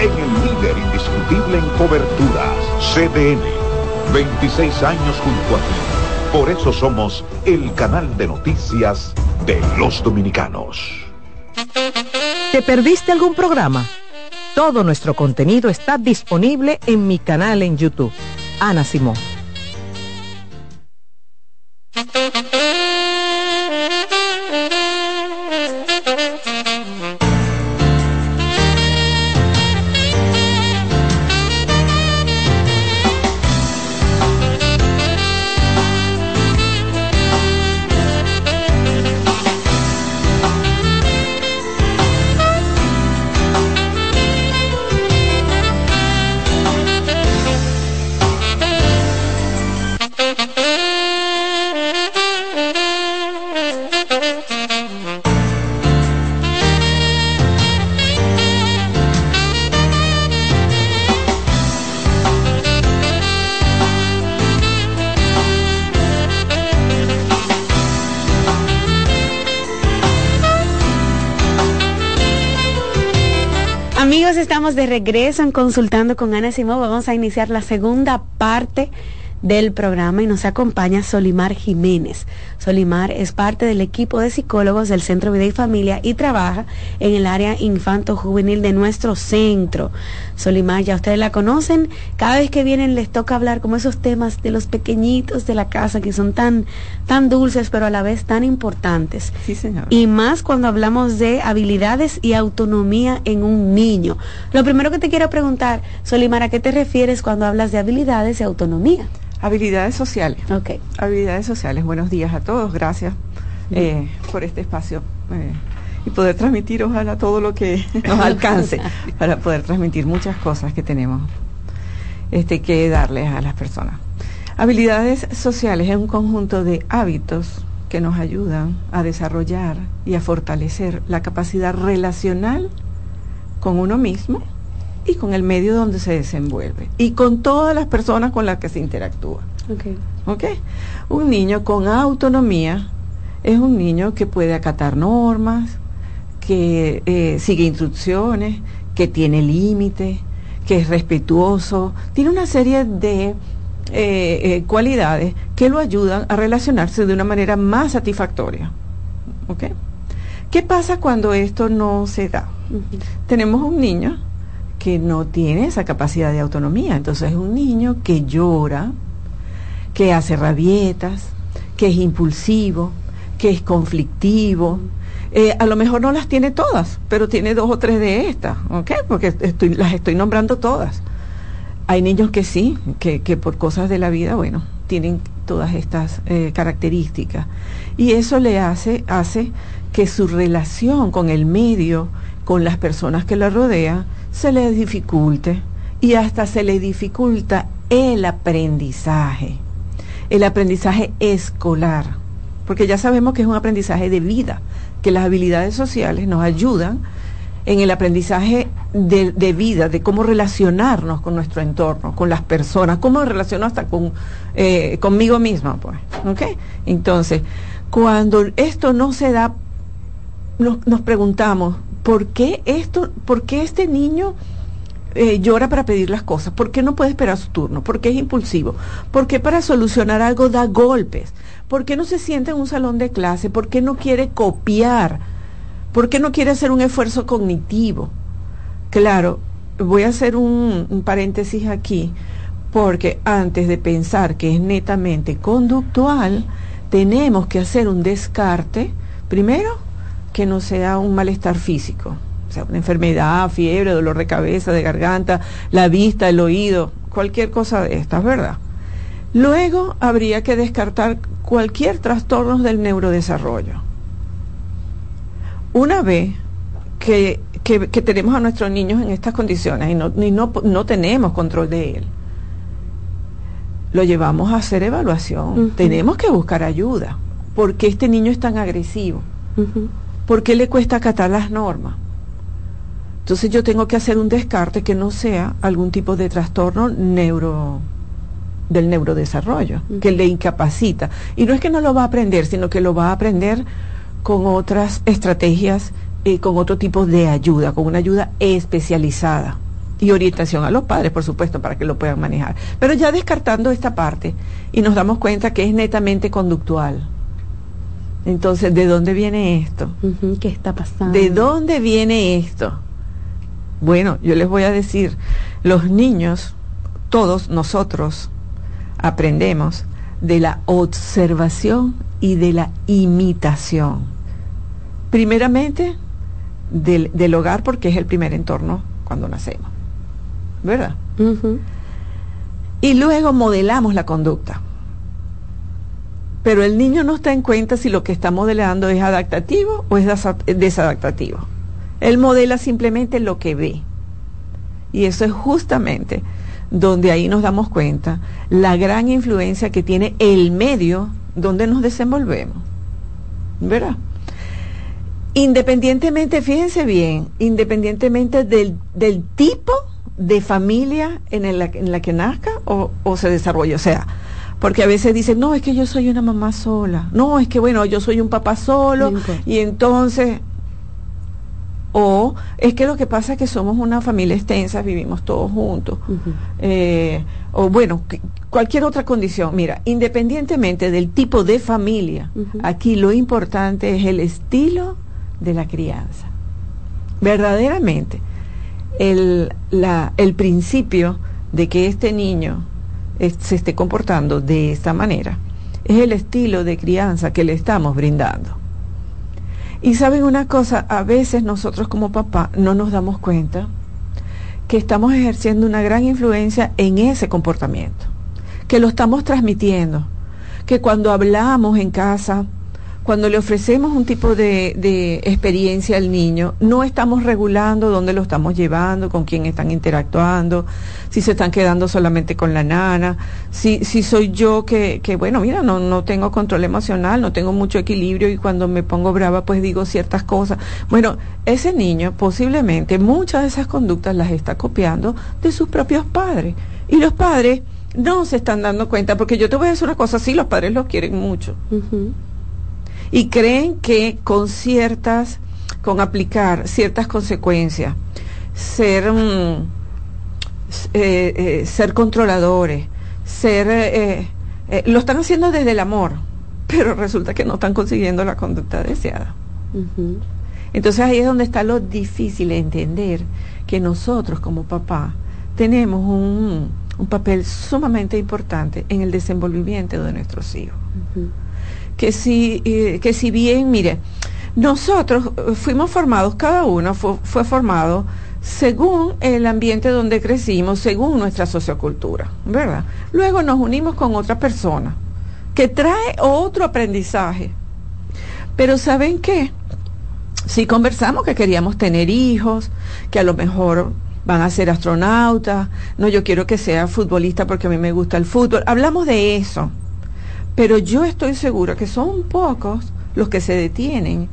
en el líder indiscutible en coberturas, CDN. 26 años junto a ti. Por eso somos el canal de noticias de los dominicanos. ¿Te perdiste algún programa? Todo nuestro contenido está disponible en mi canal en YouTube. Ana Simón. Regreso en Consultando con Ana Simón. Vamos a iniciar la segunda parte del programa y nos acompaña Solimar Jiménez. Solimar es parte del equipo de psicólogos del Centro Vida y Familia y trabaja en el área infanto-juvenil de nuestro centro. Solimar, ya ustedes la conocen, cada vez que vienen les toca hablar como esos temas de los pequeñitos de la casa que son tan, tan dulces pero a la vez tan importantes. Sí, señor. Y más cuando hablamos de habilidades y autonomía en un niño. Lo primero que te quiero preguntar, Solimar, ¿a qué te refieres cuando hablas de habilidades y autonomía? Habilidades sociales. Ok. Habilidades sociales. Buenos días a todos. Gracias eh, por este espacio. Eh, y poder transmitir, ojalá, todo lo que [LAUGHS] nos alcance [LAUGHS] para poder transmitir muchas cosas que tenemos este, que darles a las personas. Habilidades sociales es un conjunto de hábitos que nos ayudan a desarrollar y a fortalecer la capacidad relacional con uno mismo y con el medio donde se desenvuelve y con todas las personas con las que se interactúa. Okay. ¿Ok? Un niño con autonomía es un niño que puede acatar normas, que eh, sigue instrucciones, que tiene límites, que es respetuoso, tiene una serie de eh, eh, cualidades que lo ayudan a relacionarse de una manera más satisfactoria. ¿Ok? ¿Qué pasa cuando esto no se da? Tenemos un niño que no tiene esa capacidad de autonomía. Entonces es un niño que llora, que hace rabietas, que es impulsivo, que es conflictivo. Eh, a lo mejor no las tiene todas, pero tiene dos o tres de estas, ¿ok? Porque estoy, las estoy nombrando todas. Hay niños que sí, que, por cosas de la vida, bueno, tienen todas estas eh, características. Y eso le hace, hace que su relación con el medio, con las personas que la rodean, se le dificulte y hasta se le dificulta el aprendizaje, el aprendizaje escolar, porque ya sabemos que es un aprendizaje de vida, que las habilidades sociales nos ayudan en el aprendizaje de, vida, de cómo relacionarnos con nuestro entorno, con las personas, cómo relaciono hasta con eh, conmigo misma, pues. Entonces, cuando esto no se da, nos, nos preguntamos, ¿por qué esto, por qué este niño eh, llora para pedir las cosas? ¿Por qué no puede esperar su turno? ¿Por qué es impulsivo? ¿Por qué para solucionar algo da golpes? ¿Por qué no se sienta en un salón de clase? ¿Por qué no quiere copiar? ¿Por qué no quiere hacer un esfuerzo cognitivo? Claro, voy a hacer un, un paréntesis aquí, porque antes de pensar que es netamente conductual, tenemos que hacer un descarte, primero, que no sea un malestar físico o sea, una enfermedad, fiebre, dolor de cabeza, de garganta, la vista, el oído, cualquier cosa de estas, ¿verdad? Luego habría que descartar cualquier trastorno del neurodesarrollo. Una vez que, tenemos a nuestros niños en estas condiciones y, no, no, tenemos control de él, lo llevamos a hacer evaluación. Tenemos que buscar ayuda. ¿Por qué este niño es tan agresivo? ¿Por qué le cuesta acatar las normas? Entonces yo tengo que hacer un descarte que no sea algún tipo de trastorno neuro del neurodesarrollo, que le incapacita. Y no es que no lo va a aprender, sino que lo va a aprender con otras estrategias, y con otro tipo de ayuda, con una ayuda especializada y orientación a los padres, por supuesto, para que lo puedan manejar. Pero ya descartando esta parte y nos damos cuenta que es netamente conductual. Entonces, ¿de dónde viene esto? ¿Qué está pasando? ¿De dónde viene esto? Bueno, yo les voy a decir, los niños, todos nosotros, aprendemos de la observación y de la imitación. Primeramente, del, hogar, porque es el primer entorno cuando nacemos. ¿Verdad? Y luego modelamos la conducta. Pero el niño no está en cuenta si lo que está modelando es adaptativo o es desadaptativo. Él modela simplemente lo que ve. Y eso es justamente donde ahí nos damos cuenta la gran influencia que tiene el medio donde nos desenvolvemos. ¿Verdad? Independientemente, fíjense bien, independientemente del, tipo de familia en la, en la que nazca o, o se desarrolle. O sea, porque a veces dicen, no, es que yo soy una mamá sola, no, es que bueno, yo soy un papá solo, y entonces, o es que lo que pasa es que somos una familia extensa, vivimos todos juntos. Eh, o bueno, cualquier otra condición. Mira, independientemente del tipo de familia, aquí lo importante es el estilo de la crianza. Verdaderamente, el, la, el principio de que este niño se esté comportando de esta manera es el estilo de crianza que le estamos brindando. Y saben una cosa, a veces nosotros como papá no nos damos cuenta que estamos ejerciendo una gran influencia en ese comportamiento, que lo estamos transmitiendo, que cuando hablamos en casa, cuando le ofrecemos un tipo de, experiencia al niño, no estamos regulando dónde lo estamos llevando, con quién están interactuando, si se están quedando solamente con la nana, si, si soy yo que, que bueno, mira, no, no tengo control emocional, no tengo mucho equilibrio y cuando me pongo brava pues digo ciertas cosas. Bueno, ese niño posiblemente muchas de esas conductas las está copiando de sus propios padres. Y los padres no se están dando cuenta, porque yo te voy a decir una cosa, sí, los padres los quieren mucho y creen que con ciertas, con aplicar ciertas consecuencias, ser, mm, eh, eh, ser controladores, ser, eh, lo están haciendo desde el amor, [LAUGHS] pero resulta que no están consiguiendo la conducta deseada. Entonces ahí es donde está lo difícil de entender que nosotros como papá tenemos un, un papel sumamente importante en el desenvolvimiento de nuestros hijos que si, eh, que si bien, mire, nosotros eh, fuimos formados, cada uno fue, formado según el ambiente donde crecimos, según nuestra sociocultura, ¿verdad? Luego nos unimos con otra persona que trae otro aprendizaje. Pero ¿saben qué? Si conversamos que queríamos tener hijos, que a lo mejor van a ser astronautas, no, yo quiero que sea futbolista porque a mí me gusta el fútbol, hablamos de eso Pero yo estoy segura que son pocos los que se detienen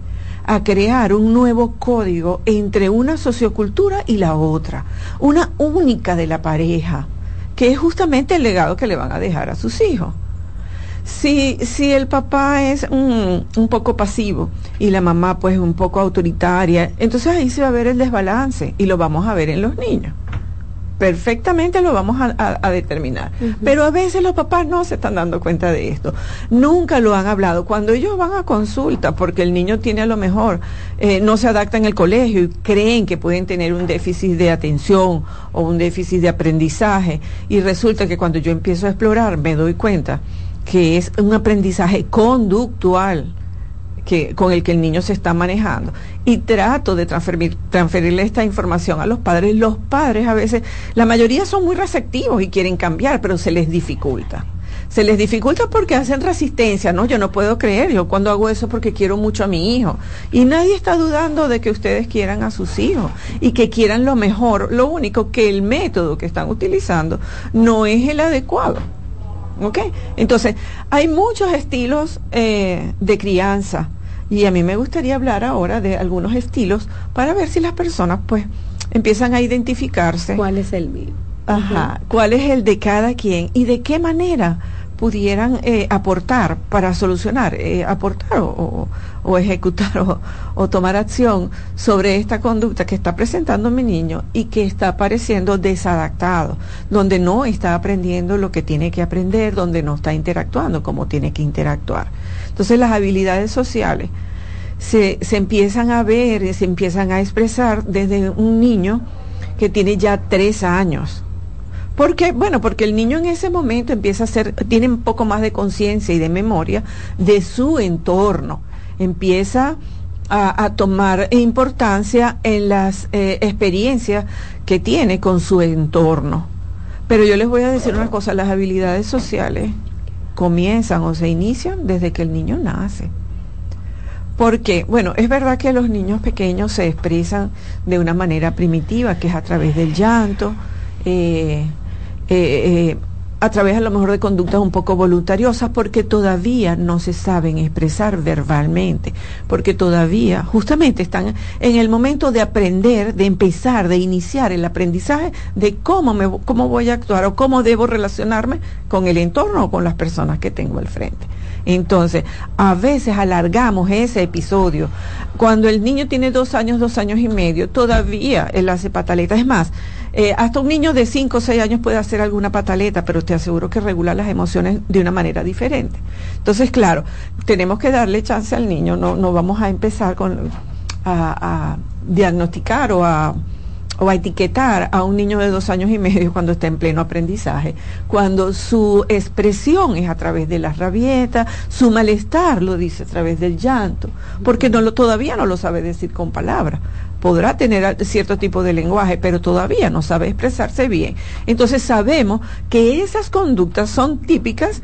a crear un nuevo código entre una sociocultura y la otra, una única de la pareja, que es justamente el legado que le van a dejar a sus hijos. Si, si el papá es un, un poco pasivo y la mamá pues un poco autoritaria, entonces ahí se va a ver el desbalance y lo vamos a ver en los niños perfectamente lo vamos a, determinar. Pero a veces los papás no se están dando cuenta de esto. Nunca lo han hablado. Cuando ellos van a consulta, porque el niño tiene a lo mejor, eh, no se adapta en el colegio y creen que pueden tener un déficit de atención o un déficit de aprendizaje, y resulta que cuando yo empiezo a explorar me doy cuenta que es un aprendizaje conductual que, con el que el niño se está manejando y trato de transferir, transferirle esta información a los padres. Los padres a veces, la mayoría son muy receptivos y quieren cambiar, pero se les dificulta. Se les dificulta porque hacen resistencia, ¿no? Yo no puedo creer, yo cuando hago eso porque quiero mucho a mi hijo. Y nadie está dudando de que ustedes quieran a sus hijos y que quieran lo mejor. Lo único que el método que están utilizando no es el adecuado. ¿Ok? Entonces, hay muchos estilos eh, de crianza y a mí me gustaría hablar ahora de algunos estilos para ver si las personas pues empiezan a identificarse. ¿Cuál es el mío? Ajá, cuál es el de cada quien y de qué manera pudieran eh, aportar para solucionar, eh, aportar o, ejecutar o, o, tomar acción sobre esta conducta que está presentando mi niño y que está pareciendo desadaptado, donde no está aprendiendo lo que tiene que aprender, donde no está interactuando como tiene que interactuar. Entonces las habilidades sociales se, se empiezan a ver, se empiezan a expresar desde un niño que tiene ya tres años. ¿Por qué? Bueno, porque el niño en ese momento empieza a ser, tiene un poco más de conciencia y de memoria de su entorno. Empieza a, tomar importancia en las eh, experiencias que tiene con su entorno. Pero yo les voy a decir una cosa, las habilidades sociales comienzan o se inician desde que el niño nace. Porque, bueno, es verdad que los niños pequeños se expresan de una manera primitiva, que es a través del llanto, eh, eh, a través a lo mejor de conductas un poco voluntariosas porque todavía no se saben expresar verbalmente, porque todavía justamente están en el momento de aprender, de empezar, de iniciar el aprendizaje de cómo, me, cómo voy a actuar o cómo debo relacionarme con el entorno o con las personas que tengo al frente. Entonces, a veces alargamos ese episodio. Cuando el niño tiene dos años, dos años y medio, todavía él hace pataleta. Es más, eh, hasta un niño de 5 o 6 años puede hacer alguna pataleta, pero te aseguro que regula las emociones de una manera diferente. Entonces, claro, tenemos que darle chance al niño, no, no vamos a empezar con, a diagnosticar o a o a etiquetar a un niño de dos años y medio cuando está en pleno aprendizaje, cuando su expresión es a través de las rabietas, su malestar lo dice a través del llanto, porque no lo, todavía no lo sabe decir con palabras. Podrá tener cierto tipo de lenguaje, pero todavía no sabe expresarse bien. Entonces sabemos que esas conductas son típicas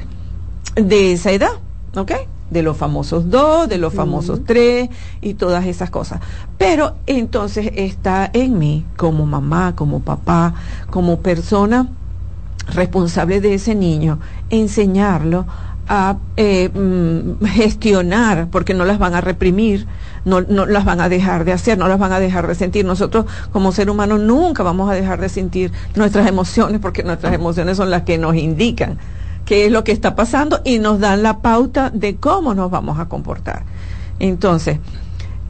de esa edad, ¿ok? de los famosos dos, de los famosos tres y todas esas cosas. Pero entonces está en mí como mamá, como papá, como persona responsable de ese niño, enseñarlo a eh, mm, gestionar, porque no las van a reprimir, no, no las van a dejar de hacer, no las van a dejar de sentir. Nosotros como ser humano nunca vamos a dejar de sentir nuestras emociones, porque nuestras emociones son las que nos indican qué es lo que está pasando y nos dan la pauta de cómo nos vamos a comportar. Entonces,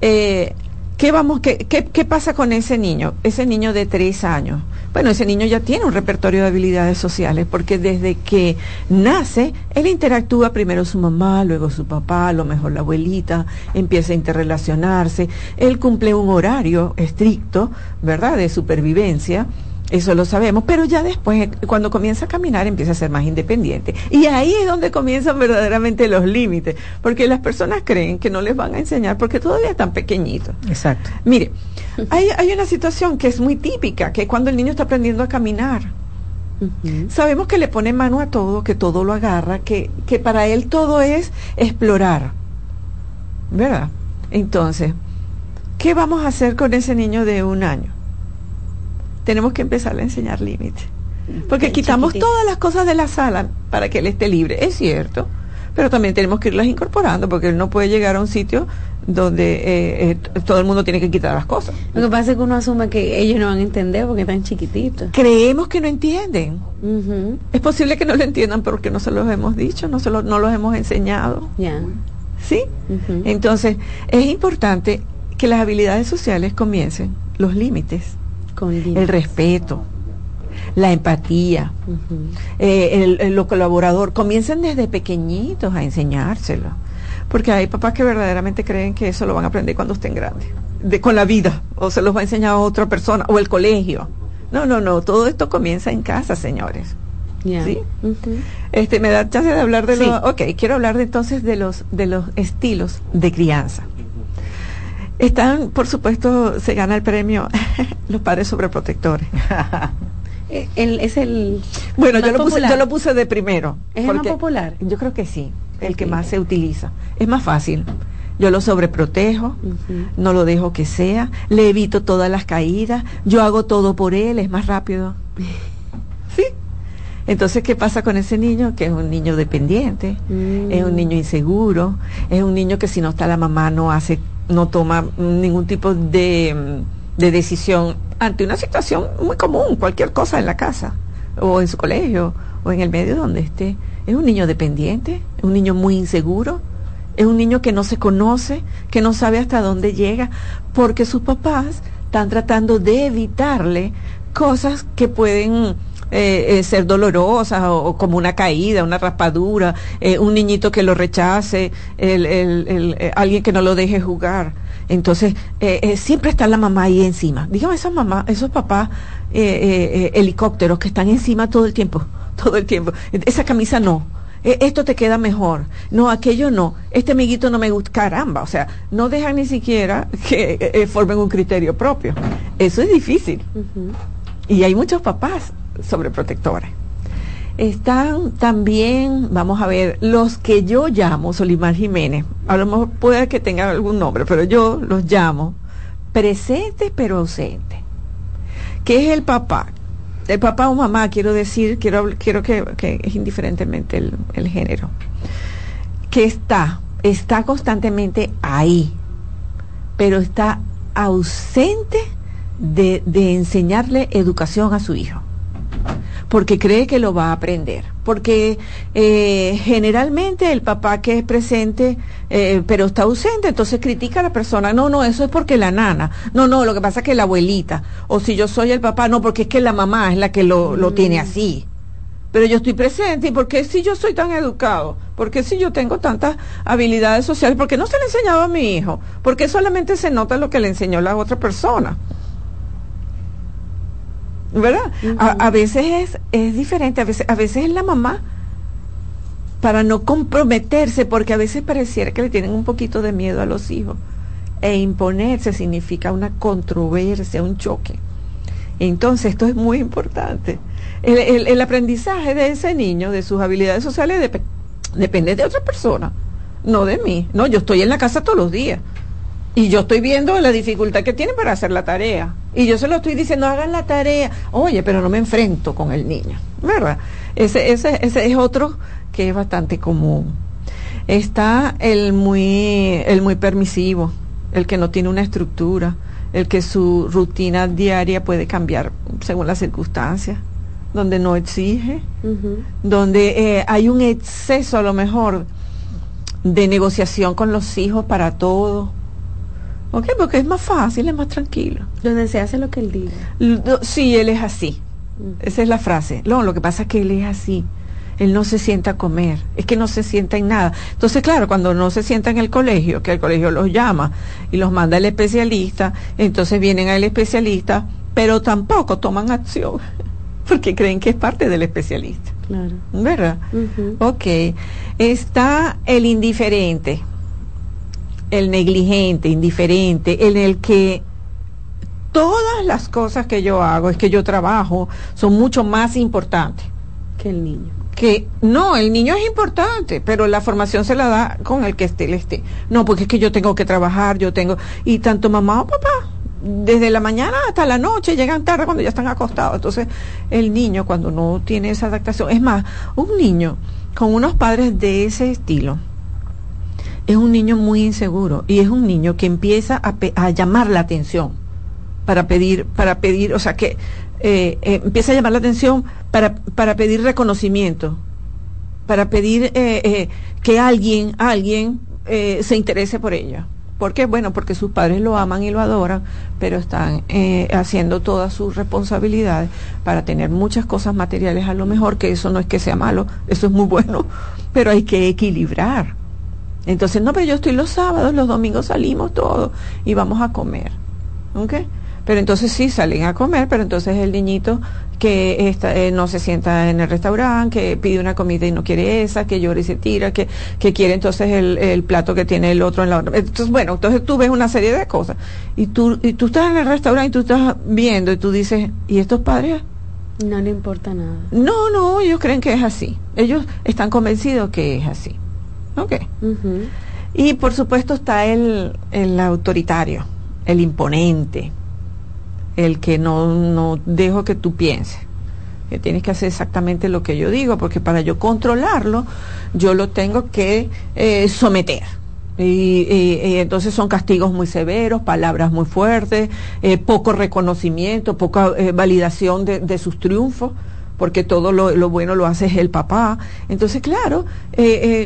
eh, ¿qué, vamos, qué, qué, qué, pasa con ese niño? Ese niño de tres años. Bueno, ese niño ya tiene un repertorio de habilidades sociales porque desde que nace, él interactúa primero su mamá, luego su papá, a lo mejor la abuelita, empieza a interrelacionarse, él cumple un horario estricto, ¿verdad?, de supervivencia eso lo sabemos, pero ya después, cuando comienza a caminar, empieza a ser más independiente. Y ahí es donde comienzan verdaderamente los límites, porque las personas creen que no les van a enseñar porque todavía están pequeñitos. Exacto. Mire, hay, hay una situación que es muy típica, que cuando el niño está aprendiendo a caminar, sabemos que le pone mano a todo, que todo lo agarra, que, que para él todo es explorar. ¿Verdad? Entonces, ¿qué vamos a hacer con ese niño de un año? Tenemos que empezar a enseñar límites. Porque quitamos todas las cosas de la sala para que él esté libre, es cierto, pero también tenemos que irlas incorporando porque él no puede llegar a un sitio donde eh, eh, todo el mundo tiene que quitar las cosas. Lo que pasa es que uno asume que ellos no van a entender porque están chiquititos. Creemos que no entienden. Es posible que no lo entiendan porque no se los hemos dicho, no, se lo, no los hemos enseñado. Ya. ¿Sí? Entonces, es importante que las habilidades sociales comiencen los límites, Con el respeto, la empatía, eh, el, lo colaborador, comiencen desde pequeñitos a enseñárselo. Porque hay papás que verdaderamente creen que eso lo van a aprender cuando estén grandes, de, con la vida, o se los va a enseñar a otra persona, o el colegio. No, no, no, todo esto comienza en casa, señores. ¿Sí? Este me da chance de hablar de los, ok, quiero hablar de, entonces de los de los estilos de crianza. Están, por supuesto, se gana el premio [LAUGHS] los padres sobreprotectores. [LAUGHS] Eh, el, es el bueno yo lo, puse, yo lo puse de primero es el más popular yo creo que sí el que más se utiliza es más fácil yo lo sobreprotejo, no lo dejo que sea, le evito todas las caídas, yo hago todo por él, es más rápido. [LAUGHS] ¿Sí? Entonces, ¿qué pasa con ese niño? Que es un niño dependiente, es un niño inseguro, es un niño que si no está la mamá no hace, no toma ningún tipo de, de decisión ante una situación muy común, cualquier cosa en la casa, o en su colegio, o en el medio donde esté. Es un niño dependiente, es un niño muy inseguro, es un niño que no se conoce, que no sabe hasta dónde llega, porque sus papás están tratando de evitarle cosas que pueden eh, eh, ser dolorosas o, como una caída, una raspadura, eh, un niñito que lo rechace, alguien que no lo deje jugar. Entonces, siempre está la mamá ahí encima. Dígame esas mamás, esos papás helicópteros que están encima todo el tiempo, [LAUGHS] todo el tiempo. Esa camisa no e, esto te queda mejor, no, aquello no, este amiguito no me gusta, caramba, o sea, no dejan ni siquiera que eh, eh, formen un criterio propio. Eso es difícil. Y hay muchos papás sobreprotectores. Están también, vamos a ver, los que yo llamo Solimar Jiménez, a lo mejor puede que tengan algún nombre, pero yo los llamo presente pero ausente, que es el papá el papá o mamá, quiero decir, quiero, quiero que, que es indiferentemente el, el, género, que está, está constantemente ahí, pero está ausente de, de enseñarle educación a su hijo porque cree que lo va a aprender. Porque eh, generalmente el papá que es presente, eh, pero está ausente, entonces critica a la persona. No, no, eso es porque la nana. No, no, lo que pasa es que la abuelita. O si yo soy el papá, no, porque es que la mamá es la que lo, lo tiene mm. así. Pero yo estoy presente, ¿y por qué si yo soy tan educado? ¿Por qué si yo tengo tantas habilidades sociales? ¿Por qué no se le enseñaba a mi hijo? ¿Por qué solamente se nota lo que le enseñó la otra persona? ¿Verdad? a, veces es, es diferente, a veces, a veces es la mamá para no comprometerse, porque a veces pareciera que le tienen un poquito de miedo a los hijos. E imponerse significa una controversia, un choque. Entonces, esto es muy importante. El, el, aprendizaje de ese niño, de sus habilidades sociales, depende de otra persona, no de mí. No, yo estoy en la casa todos los días. Y yo estoy viendo la dificultad que tiene para hacer la tarea. Y yo se lo estoy diciendo, hagan la tarea. Oye, pero no me enfrento con el niño. ¿Verdad? Ese, ese, ese es otro que es bastante común. Está el muy, el muy permisivo, el que no tiene una estructura, el que su rutina diaria puede cambiar según las circunstancias, donde no exige, donde eh, hay un exceso a lo mejor de negociación con los hijos para todo Ok, porque es más fácil, es más tranquilo. Donde se hace lo que él diga. sí, él es así. Mm. Esa es la frase. No, lo que pasa es que él es así. Él no se sienta a comer, es que no se sienta en nada. Entonces, claro, cuando no se sienta en el colegio, que el colegio los llama y los manda el especialista, entonces vienen al especialista, pero tampoco toman acción, [LAUGHS] porque creen que es parte del especialista. Claro. ¿Verdad? Ok. Está el indiferente el negligente, indiferente, en el que todas las cosas que yo hago, es que yo trabajo, son mucho más importantes que el niño. Que no, el niño es importante, pero la formación se la da con el que esté, el esté. No, porque es que yo tengo que trabajar, yo tengo, y tanto mamá o papá, desde la mañana hasta la noche, llegan tarde cuando ya están acostados. Entonces, el niño cuando no tiene esa adaptación, es más, un niño con unos padres de ese estilo, es un niño muy inseguro y es un niño que empieza a, llamar la atención para pedir, para pedir, o sea que eh, eh, empieza a llamar la atención para, para pedir reconocimiento, para pedir eh, que alguien, alguien se interese por ella. ¿Por qué? Bueno, porque sus padres lo aman y lo adoran, pero están eh, haciendo todas sus responsabilidades para tener muchas cosas materiales a lo mejor, que eso no es que sea malo, eso es muy bueno, [LAUGHS] pero hay que equilibrar. Entonces, no, pero yo estoy los sábados, los domingos salimos todos y vamos a comer. ¿Ok? Pero entonces sí salen a comer, pero entonces el niñito que está, eh, no se sienta en el restaurante, que pide una comida y no quiere esa, que llora y se tira, que, que quiere entonces el, el, plato que tiene el otro en la otra. Entonces, bueno, entonces tú ves una serie de cosas. Y tú, y tú estás en el restaurante y tú estás viendo y tú dices, ¿y estos padres? No le importa nada. No, no, ellos creen que es así. Ellos están convencidos que es así. Ok. Y por supuesto está el, el autoritario, el imponente, el que no, no dejo que tú pienses que tienes que hacer exactamente lo que yo digo, porque para yo controlarlo, yo lo tengo que eh, someter. Y, entonces son castigos muy severos, palabras muy fuertes, eh, poco reconocimiento, poca eh, validación de, sus triunfos, porque todo lo, bueno lo hace el papá. Entonces, claro,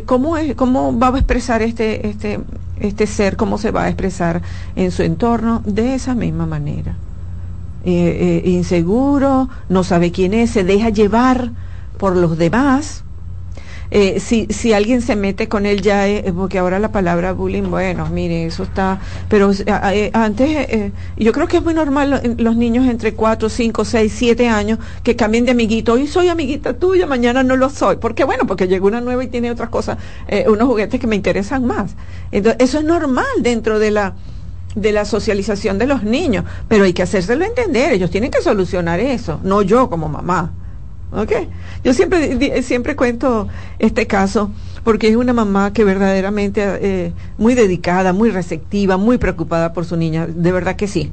¿cómo, es, ¿cómo va a expresar este, este, este ser, cómo se va a expresar en su entorno? De esa misma manera. Eh, eh, inseguro, no sabe quién es, se deja llevar por los demás. Eh, si, si alguien se mete con él ya, es porque ahora la palabra bullying, bueno, mire, eso está, pero antes, yo creo que es muy normal los niños entre 4, 5, 6, 7 años que cambien de amiguito, hoy soy amiguita tuya, mañana no lo soy, porque bueno, porque llegó una nueva y tiene otras cosas, unos juguetes que me interesan más. Entonces, eso es normal dentro de la de la socialización de los niños, pero hay que hacérselo entender, ellos tienen que solucionar eso, no yo como mamá. ¿Ok? Yo siempre, siempre cuento este caso porque es una mamá que verdaderamente eh, muy dedicada, muy receptiva, muy preocupada por su niña, de verdad que sí.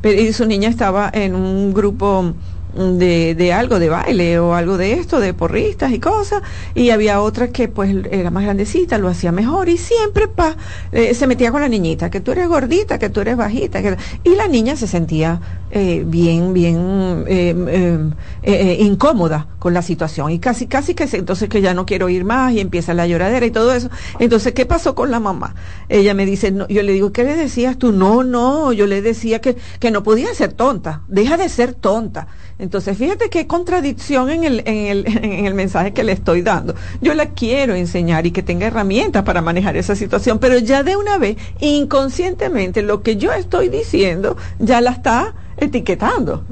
Pero, y su niña estaba en un grupo de, de, algo, de baile o algo de esto, de porristas y cosas, y había otra que pues era más grandecita, lo hacía mejor y siempre pa, eh, se metía con la niñita, que tú eres gordita, que tú eres bajita, que, y la niña se sentía eh, bien, bien eh, incómoda con la situación y casi, casi que entonces que ya no quiero ir más y empieza la lloradera y todo eso. Entonces, ¿qué pasó con la mamá? Ella me dice, no, yo le digo, ¿qué le decías tú? No, no, yo le decía que, que no podía ser tonta, deja de ser tonta entonces, fíjate qué contradicción en el, en, el, [LAUGHS] en el mensaje que le estoy dando. Yo la quiero enseñar y que tenga herramientas para manejar esa situación, pero ya de una vez, inconscientemente, lo que yo estoy diciendo ya la está etiquetando.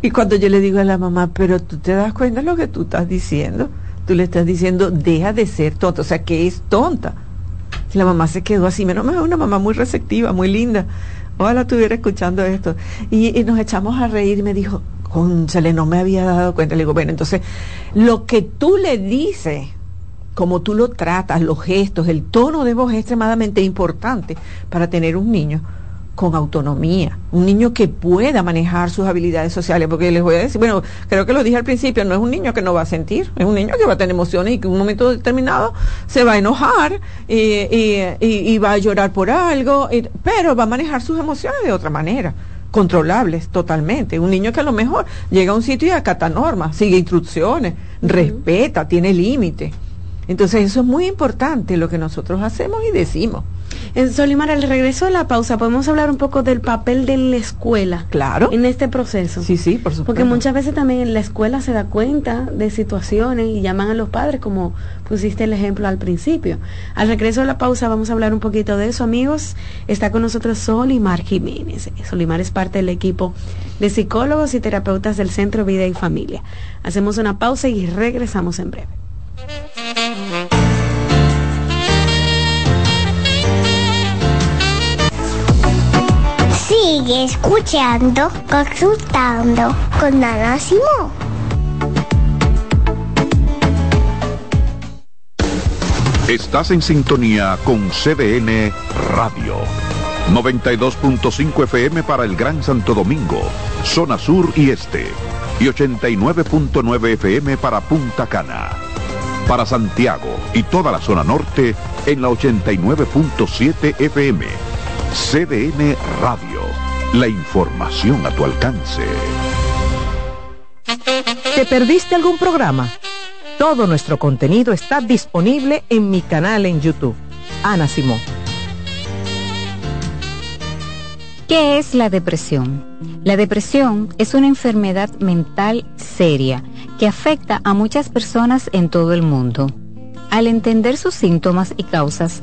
Y cuando yo le digo a la mamá, pero tú te das cuenta de lo que tú estás diciendo, tú le estás diciendo, deja de ser tonta, o sea, que es tonta. la mamá se quedó así, menos mal, una mamá muy receptiva, muy linda. Ojalá estuviera escuchando esto. Y, nos echamos a reír me dijo, conchale, no me había dado cuenta. Le digo, bueno, entonces, lo que tú le dices, como tú lo tratas, los gestos, el tono de voz es extremadamente importante para tener un niño con autonomía, un niño que pueda manejar sus habilidades sociales, porque les voy a decir, bueno, creo que lo dije al principio, no es un niño que no va a sentir, es un niño que va a tener emociones y que en un momento determinado se va a enojar y, va a llorar por algo, pero va a manejar sus emociones de otra manera controlables totalmente. Un niño que a lo mejor llega a un sitio y acata normas, sigue instrucciones, respeta, tiene límites. Entonces eso es muy importante lo que nosotros hacemos y decimos. En Solimar, al regreso de la pausa, podemos hablar un poco del papel de la escuela. Claro. En este proceso. Sí, sí, por supuesto. Porque muchas veces también la escuela se da cuenta de situaciones y llaman a los padres, como pusiste el ejemplo al principio. Al regreso de la pausa vamos a hablar un poquito de eso, amigos. Está con nosotros Solimar Jiménez. Solimar es parte del equipo de psicólogos y terapeutas del Centro Vida y Familia. Hacemos una pausa y regresamos en breve. Sigue escuchando, consultando con Ana Simón. Estás en sintonía con CBN Radio. 92.5 FM para el Gran Santo Domingo, zona sur y este, y 89.9 FM para Punta Cana. Para Santiago y toda la zona norte en la 89.7 FM. CDN Radio. La información a tu alcance. ¿Te perdiste algún programa? Todo nuestro contenido está disponible en mi canal en YouTube. Ana Simón. ¿Qué es la depresión? La depresión es una enfermedad mental seria que afecta a muchas personas en todo el mundo. Al entender sus síntomas y causas,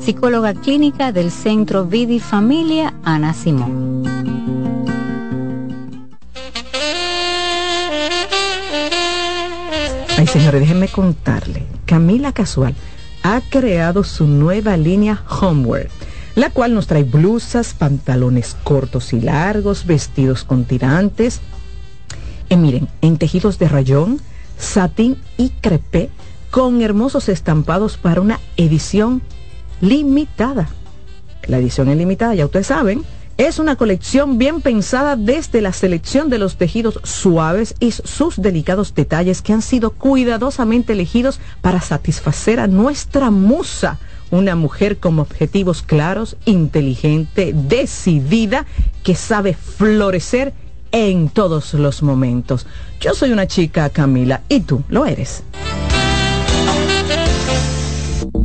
psicóloga clínica del Centro Vida y Familia Ana Simón. Ay, señores, déjenme contarle. Camila Casual ha creado su nueva línea Homeware, la cual nos trae blusas, pantalones cortos y largos, vestidos con tirantes. Y miren, en tejidos de rayón, satín y crepé, con hermosos estampados para una edición limitada. La edición es limitada, ya ustedes saben es una colección bien pensada desde la selección de los tejidos suaves y sus delicados detalles que han sido cuidadosamente elegidos para satisfacer a nuestra musa, una mujer con objetivos claros, inteligente, decidida, que sabe florecer en todos los momentos. Yo soy una chica, Camila, y tú lo eres.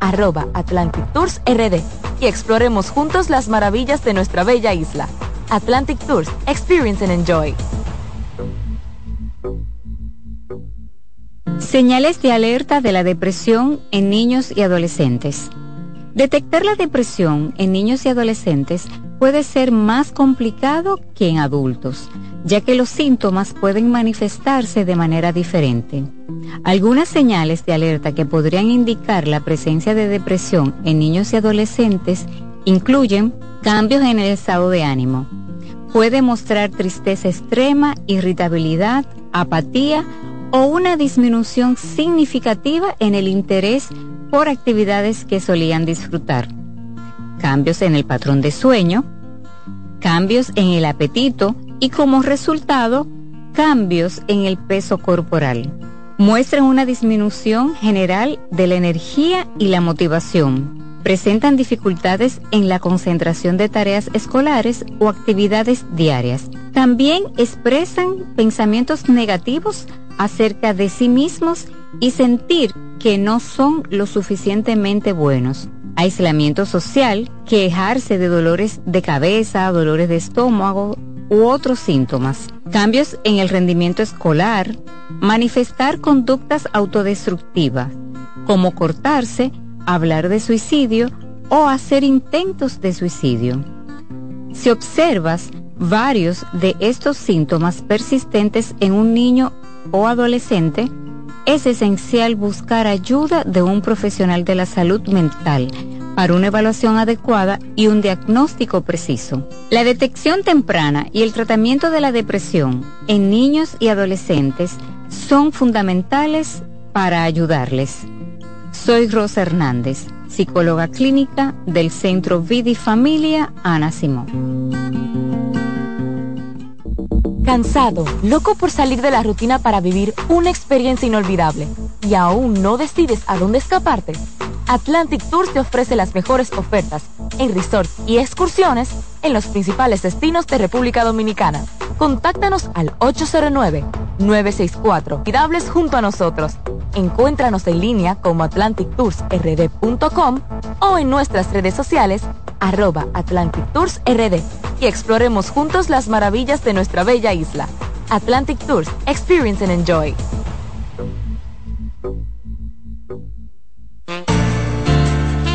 arroba Atlantic Tours RD y exploremos juntos las maravillas de nuestra bella isla. Atlantic Tours, Experience and Enjoy. Señales de alerta de la depresión en niños y adolescentes. Detectar la depresión en niños y adolescentes puede ser más complicado que en adultos, ya que los síntomas pueden manifestarse de manera diferente. Algunas señales de alerta que podrían indicar la presencia de depresión en niños y adolescentes incluyen cambios en el estado de ánimo. Puede mostrar tristeza extrema, irritabilidad, apatía o una disminución significativa en el interés por actividades que solían disfrutar. Cambios en el patrón de sueño, cambios en el apetito y como resultado, cambios en el peso corporal. Muestran una disminución general de la energía y la motivación. Presentan dificultades en la concentración de tareas escolares o actividades diarias. También expresan pensamientos negativos acerca de sí mismos y sentir que no son lo suficientemente buenos. Aislamiento social, quejarse de dolores de cabeza, dolores de estómago u otros síntomas. Cambios en el rendimiento escolar, manifestar conductas autodestructivas, como cortarse, hablar de suicidio o hacer intentos de suicidio. Si observas varios de estos síntomas persistentes en un niño o adolescente, es esencial buscar ayuda de un profesional de la salud mental para una evaluación adecuada y un diagnóstico preciso. La detección temprana y el tratamiento de la depresión en niños y adolescentes son fundamentales para ayudarles. Soy Rosa Hernández, psicóloga clínica del Centro Vida y Familia Ana Simón. Cansado, loco por salir de la rutina para vivir una experiencia inolvidable y aún no decides a dónde escaparte. Atlantic Tours te ofrece las mejores ofertas en resorts y excursiones en los principales destinos de República Dominicana. Contáctanos al 809-964 Cuidables junto a nosotros. Encuéntranos en línea como atlantictoursrd.com o en nuestras redes sociales arroba Atlantic Tours RD y exploremos juntos las maravillas de nuestra bella isla. Atlantic Tours, Experience and Enjoy.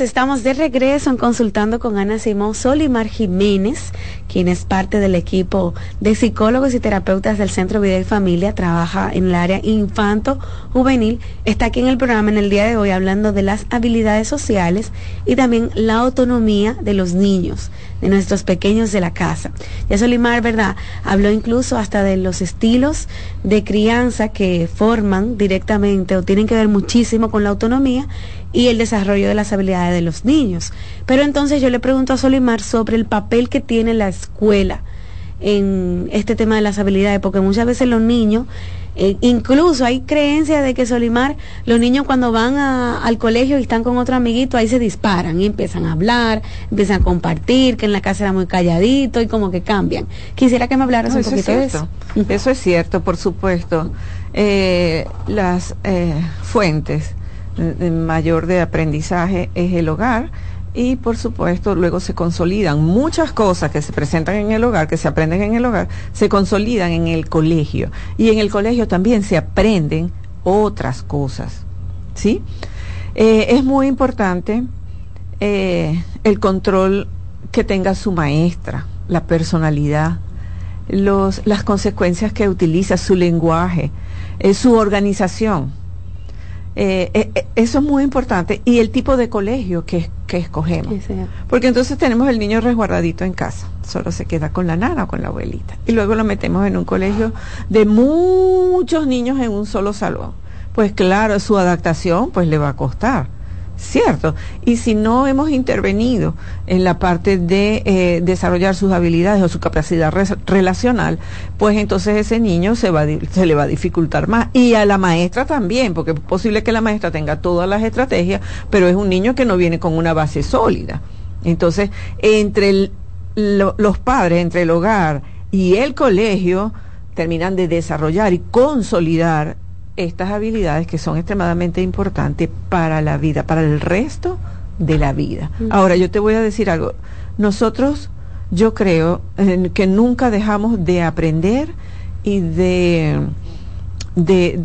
Estamos de regreso en consultando con Ana Simón Solimar Jiménez, quien es parte del equipo de psicólogos y terapeutas del Centro Vida y Familia, trabaja en el área infanto juvenil, está aquí en el programa en el día de hoy hablando de las habilidades sociales y también la autonomía de los niños, de nuestros pequeños de la casa. Ya Solimar, ¿verdad? Habló incluso hasta de los estilos de crianza que forman directamente o tienen que ver muchísimo con la autonomía y el desarrollo de las habilidades de los niños. Pero entonces yo le pregunto a Solimar sobre el papel que tiene la escuela en este tema de las habilidades, porque muchas veces los niños, eh, incluso hay creencia de que Solimar, los niños cuando van al colegio y están con otro amiguito, ahí se disparan y empiezan a hablar, empiezan a compartir, que en la casa era muy calladito y como que cambian. Quisiera que me hablaras un poquito de eso. Eso es cierto, por supuesto. Eh, las eh, fuentes mayor de aprendizaje es el hogar y por supuesto luego se consolidan muchas cosas que se presentan en el hogar, que se aprenden en el hogar, se consolidan en el colegio y en el colegio también se aprenden otras cosas, ¿sí? Eh, es muy importante eh, el control que tenga su maestra, la personalidad, los, las consecuencias que utiliza, su lenguaje, eh, su organización eso es muy importante. Y el tipo de colegio que, que escogemos. Porque entonces tenemos el niño resguardadito en casa. Solo se queda con la nana o con la abuelita. Y luego lo metemos en un colegio de muchos niños en un solo salón. Pues claro, su adaptación pues le va a costar ¿cierto? Y si no hemos intervenido en la parte de eh, desarrollar sus habilidades o su capacidad relacional, pues entonces ese niño se, va, se le va a dificultar más. Y a la maestra también, porque es posible que la maestra tenga todas las estrategias, pero es un niño que no viene con una base sólida. Entonces, entre los padres, entre el hogar y el colegio, terminan de desarrollar y consolidar estas habilidades que son extremadamente importantes para la vida, para el resto de la vida. Ahora, yo te voy a decir algo. Nosotros, yo creo que nunca dejamos de aprender y de de,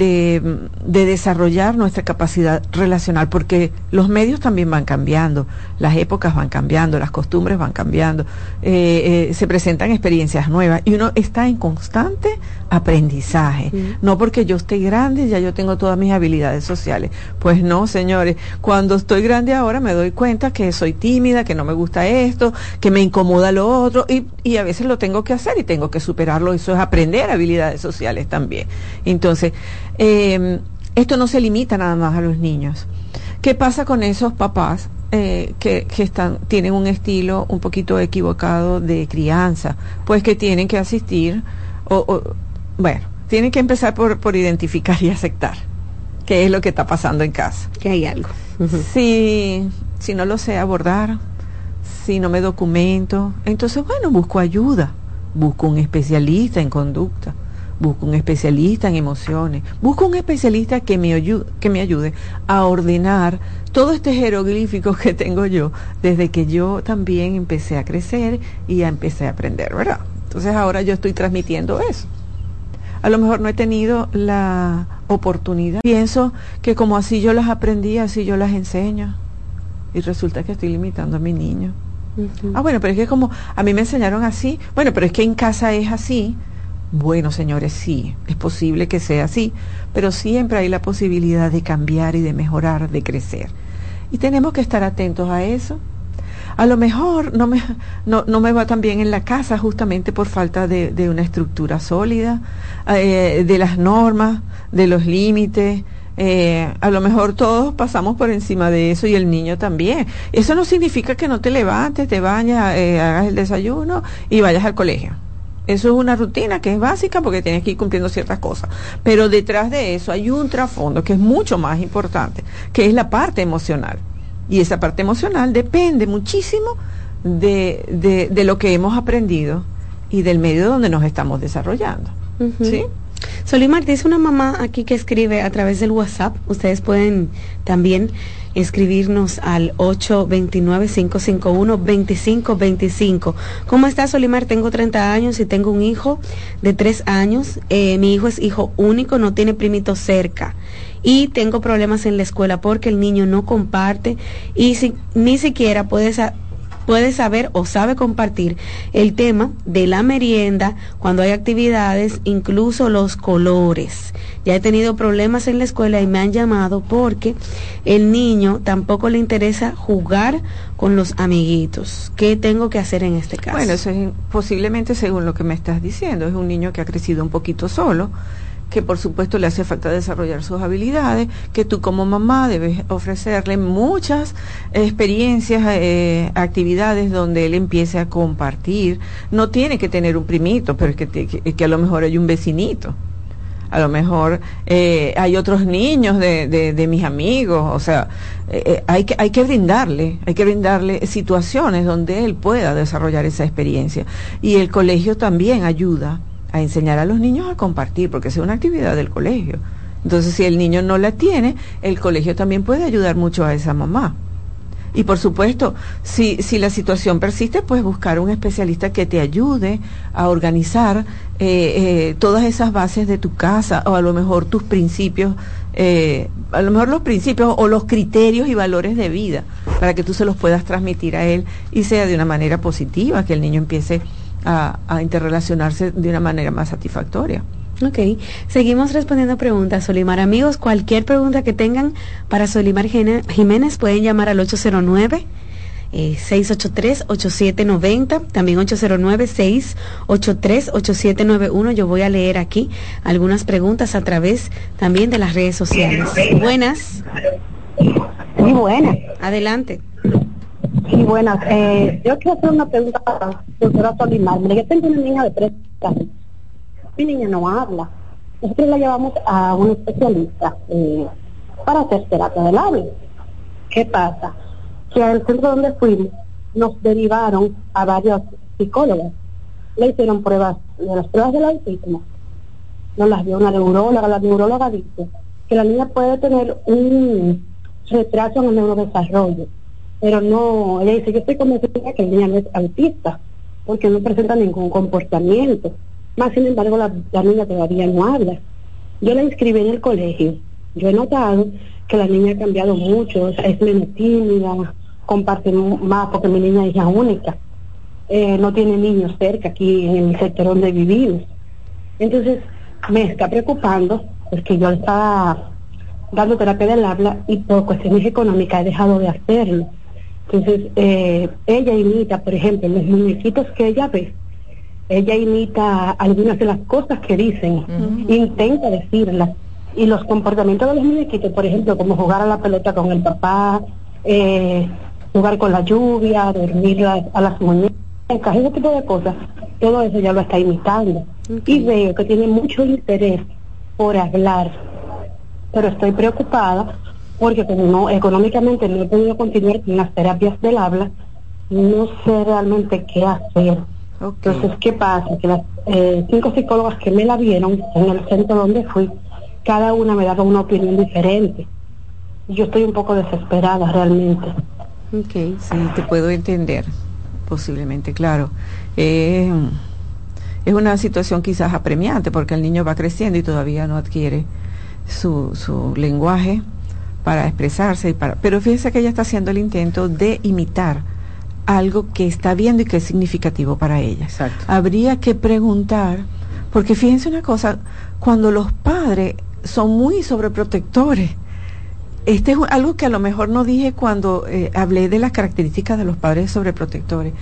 de, desarrollar nuestra capacidad relacional, porque los medios también van cambiando, las épocas van cambiando, las costumbres van cambiando, eh, eh, se presentan experiencias nuevas y uno está en constante aprendizaje. No porque yo esté grande, ya yo tengo todas mis habilidades sociales. Pues no, señores, cuando estoy grande ahora me doy cuenta que soy tímida, que no me gusta esto, que me incomoda lo otro y, y a veces lo tengo que hacer y tengo que superarlo. Eso es aprender habilidades sociales también. Entonces, entonces, eh, esto no se limita nada más a los niños. ¿Qué pasa con esos papás eh, que, están, tienen un estilo un poquito equivocado de crianza? Pues que tienen que asistir, o, bueno, tienen que empezar por, por identificar y aceptar qué es lo que está pasando en casa. Que hay algo. si, si no lo sé abordar, si no me documento, entonces bueno, busco ayuda, busco un especialista en conducta, busco un especialista en emociones, busco un especialista que me, ayude, que me ayude a ordenar todo este jeroglífico que tengo yo desde que yo también empecé a crecer y ya empecé a aprender, ¿verdad? Entonces ahora yo estoy transmitiendo eso. A lo mejor no he tenido la oportunidad. Pienso que como así yo las aprendí, así yo las enseño. Y resulta que estoy limitando a mi niño. Ah, bueno, pero es que como a mí me enseñaron así, bueno, pero es que en casa es así. Bueno, señores, sí, es posible que sea así, pero siempre hay la posibilidad de cambiar y de mejorar, de crecer. Y tenemos que estar atentos a eso. A lo mejor no me, [LAUGHS] no, no me va tan bien en la casa justamente por falta de, de una estructura sólida, eh, de las normas, de los límites, eh, a lo mejor todos pasamos por encima de eso y el niño también. Eso no significa que no te levantes, te bañas, eh, hagas el desayuno y vayas al colegio. Eso es una rutina que es básica porque tienes que ir cumpliendo ciertas cosas. Pero detrás de eso hay un trasfondo que es mucho más importante, que es la parte emocional. Y esa parte emocional depende muchísimo de, de, de lo que hemos aprendido y del medio donde nos estamos desarrollando. ¿Sí? Solimar, dice una mamá aquí que escribe a través del WhatsApp. Ustedes pueden también escribirnos al 829-551-2525. ¿Cómo estás, Solimar? Tengo 30 años y tengo un hijo de 3 años. Eh, mi hijo es hijo único, no tiene primito cerca. Y tengo problemas en la escuela porque el niño no comparte y si, ni siquiera puede puede saber o sabe compartir el tema de la merienda, cuando hay actividades, incluso los colores. Ya he tenido problemas en la escuela y me han llamado porque el niño tampoco le interesa jugar con los amiguitos. ¿Qué tengo que hacer en este caso? Bueno, eso es posiblemente según lo que me estás diciendo. Es un niño que ha crecido un poquito solo que por supuesto le hace falta desarrollar sus habilidades, que tú como mamá debes ofrecerle muchas experiencias, eh, actividades donde él empiece a compartir. No tiene que tener un primito, pero es que, que, a lo mejor hay un vecinito. A lo mejor eh, hay otros niños de, de, mis amigos, o sea, eh, hay, que, hay que brindarle, hay que brindarle situaciones donde él pueda desarrollar esa experiencia. Y el colegio también ayuda a enseñar a los niños a compartir, porque es una actividad del colegio. Entonces, si el niño no la tiene, el colegio también puede ayudar mucho a esa mamá. Y por supuesto, si, si la situación persiste, pues buscar un especialista que te ayude a organizar eh, eh, todas esas bases de tu casa o a lo mejor tus principios, eh, a lo mejor los principios o los criterios y valores de vida para que tú se los puedas transmitir a él y sea de una manera positiva, que el niño empiece a, interrelacionarse de una manera más satisfactoria. Ok, seguimos respondiendo preguntas, Solimar. Amigos, cualquier pregunta que tengan para Solimar Jiménez pueden llamar al 809. 683-8790, eh, también 809-683-8791. Yo voy a leer aquí algunas preguntas a través también de las redes sociales. Buenas. Muy buenas. Adelante. Sí, buenas. Eh, yo quiero hacer una pregunta para la doctora Solimar. yo tengo una niña de tres años. Mi niña no habla. Nosotros la llevamos a un especialista eh, para hacer terapia del habla. ¿Qué pasa? Que al centro donde fuimos nos derivaron a varios psicólogos. Le hicieron pruebas de las pruebas del autismo. Nos las dio una neuróloga. La neuróloga dice que la niña puede tener un retraso en el neurodesarrollo pero no, ella dice, yo estoy convencida que el niña no es autista, porque no presenta ningún comportamiento. Más sin embargo, la, niña todavía no habla. Yo la inscribí en el colegio. Yo he notado que la niña ha cambiado mucho, es menos tímida, comparte más porque mi niña es hija única. Eh, no tiene niños cerca aquí en el sector donde vivimos. Entonces, me está preocupando porque yo estaba dando terapia del habla y por cuestiones económicas he dejado de hacerlo. Entonces, eh, ella imita, por ejemplo, los muñequitos que ella ve, ella imita algunas de las cosas que dicen, intenta decirlas. Y los comportamientos de los muñequitos, por ejemplo, como jugar a la pelota con el papá, eh, jugar con la lluvia, dormir a, las muñecas, ese tipo de cosas, todo eso ya lo está imitando. Y veo que tiene mucho interés por hablar pero estoy preocupada porque como no económicamente no he podido continuar con las terapias del habla, no sé realmente qué hacer. Entonces, ¿qué pasa? Que las eh, cinco psicólogas que me la vieron en el centro donde fui, cada una me daba una opinión diferente. Yo estoy un poco desesperada realmente. Ok, sí, te puedo entender, posiblemente, claro. Eh, es una situación quizás apremiante porque el niño va creciendo y todavía no adquiere su, su lenguaje para expresarse. Y para, pero fíjense que ella está haciendo el intento de imitar algo que está viendo y que es significativo para ella. Exacto. Habría que preguntar, porque fíjense una cosa, cuando los padres son muy sobreprotectores, este es algo que a lo mejor no dije cuando eh, hablé de las características de los padres sobreprotectores.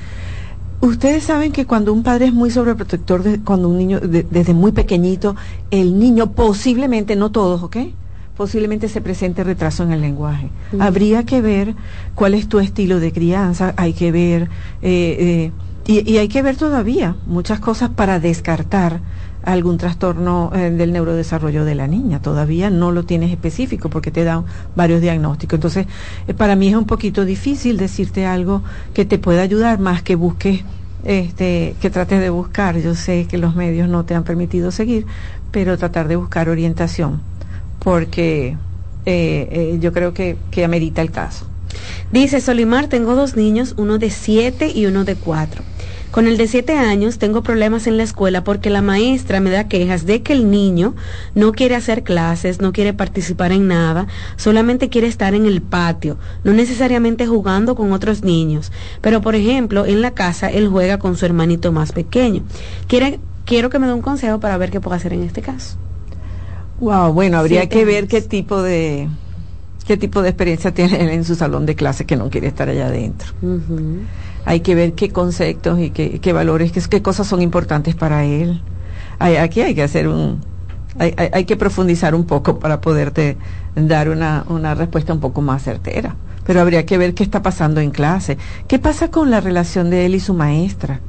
Ustedes saben que cuando un padre es muy sobreprotector, de, cuando un niño, desde muy pequeñito, el niño posiblemente, no todos, ¿ok? Posiblemente se presente retraso en el lenguaje. Habría que ver cuál es tu estilo de crianza, hay que ver, eh, eh, y, hay que ver todavía muchas cosas para descartar algún trastorno eh, del neurodesarrollo de la niña. Todavía no lo tienes específico porque te dan varios diagnósticos. Entonces, para mí es un poquito difícil decirte algo que te pueda ayudar más que busques este, que trates de buscar. Yo sé que los medios no te han permitido seguir, pero tratar de buscar orientación porque eh, eh, yo creo que, que amerita el caso. Dice Solimar, tengo dos niños, uno de siete y uno de cuatro. Con el de siete años tengo problemas en la escuela porque la maestra me da quejas de que el niño no quiere hacer clases, no quiere participar en nada, solamente quiere estar en el patio, no necesariamente jugando con otros niños. Pero por ejemplo, en la casa él juega con su hermanito más pequeño. Quiere, quiero que me dé un consejo para ver qué puedo hacer en este caso. Wow, bueno, habría que ver qué tipo de qué tipo de experiencia [LAUGHS] tiene él en su salón de clase que no quiere estar allá adentro. Hay que ver qué conceptos y qué, qué valores, qué, qué, cosas son importantes para él. Hay, aquí hay que hacer un, hay, hay, hay, que profundizar un poco para poderte dar una, una respuesta un poco más certera. Pero habría que ver qué está pasando en clase. ¿Qué pasa con la relación de él y su maestra?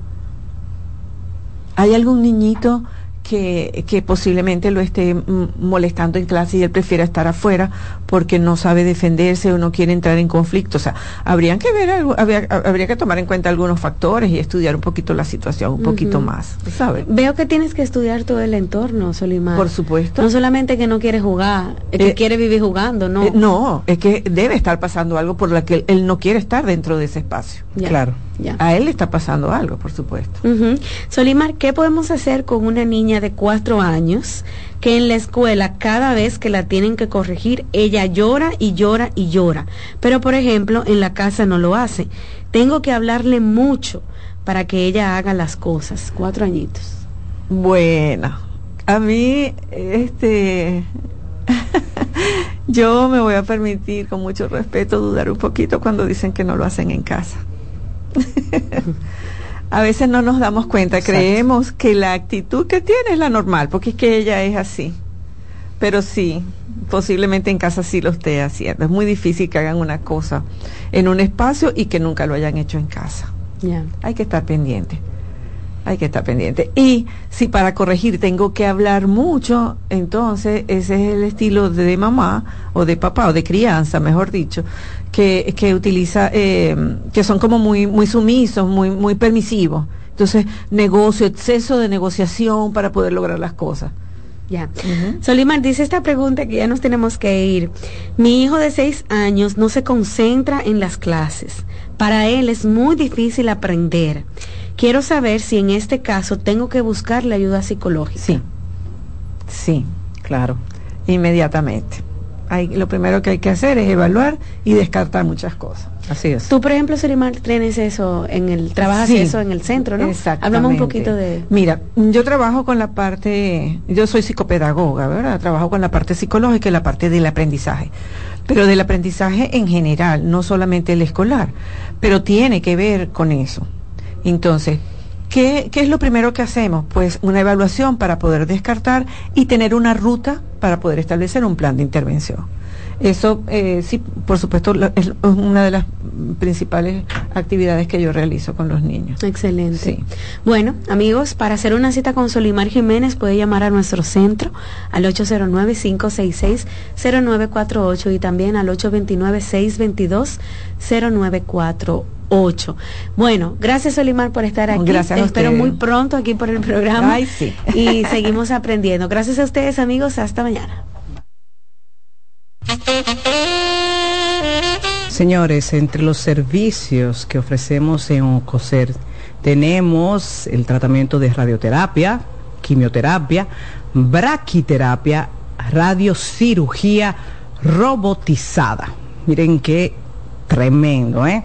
¿Hay algún niñito que, que, posiblemente lo esté molestando en clase y él prefiera estar afuera porque no sabe defenderse o no quiere entrar en conflicto. O sea, habrían que ver, algo, habría, habría que tomar en cuenta algunos factores y estudiar un poquito la situación, un poquito más, ¿sabes? Veo que tienes que estudiar todo el entorno, Solimar. Por supuesto. No solamente que no quiere jugar, es que eh, quiere vivir jugando, ¿no? Eh, no, es que debe estar pasando algo por lo que él, no quiere estar dentro de ese espacio. Claro. A él le está pasando algo, por supuesto. Solimar, ¿qué podemos hacer con una niña de cuatro años que en la escuela cada vez que la tienen que corregir, ella llora y llora y llora? Pero, por ejemplo, en la casa no lo hace. Tengo que hablarle mucho para que ella haga las cosas. Cuatro añitos. Bueno, a mí, este... [LAUGHS] Yo me voy a permitir con mucho respeto dudar un poquito cuando dicen que no lo hacen en casa. [LAUGHS] a veces no nos damos cuenta, creemos que la actitud que tiene es la normal, porque es que ella es así. Pero sí, posiblemente en casa sí lo esté haciendo. Es muy difícil que hagan una cosa en un espacio y que nunca lo hayan hecho en casa. Hay que estar pendiente hay que estar pendiente. Y si para corregir tengo que hablar mucho, entonces ese es el estilo de mamá o de papá o de crianza, mejor dicho, que, que utiliza, eh, que son como muy, muy sumisos, muy, muy permisivos. Entonces, negocio, exceso de negociación para poder lograr las cosas. Ya. Solimar dice esta pregunta que ya nos tenemos que ir. Mi hijo de seis años no se concentra en las clases. Para él es muy difícil aprender. Quiero saber si en este caso tengo que buscar la ayuda psicológica. Sí, sí, claro, inmediatamente. Hay, lo primero que hay que hacer es evaluar y descartar muchas cosas. Así es. Tú, por ejemplo, Serimar, tienes eso en el, trabajas eso en el centro, ¿no? Exacto. Hablamos un poquito de... Mira, yo trabajo con la parte, yo soy psicopedagoga, ¿verdad? Trabajo con la parte psicológica y la parte del aprendizaje. Pero del aprendizaje en general, no solamente el escolar, pero tiene que ver con eso. Entonces, ¿qué, ¿qué, es lo primero que hacemos? Pues una evaluación para poder descartar y tener una ruta para poder establecer un plan de intervención. Eso, eh, sí, por supuesto, es una de las principales actividades que yo realizo con los niños. Excelente. Bueno, amigos, para hacer una cita con Solimar Jiménez puede llamar a nuestro centro al 809-566-0948 y también al 829-622-0948. Bueno, gracias Solimar por estar aquí. Gracias a Espero muy pronto aquí por el programa. Ay, sí. Y seguimos aprendiendo. Gracias a ustedes amigos. Hasta mañana. Señores, entre los servicios que ofrecemos en OCOSER tenemos el tratamiento de radioterapia, quimioterapia, braquiterapia, radiocirugía robotizada. Miren qué tremendo, ¿eh?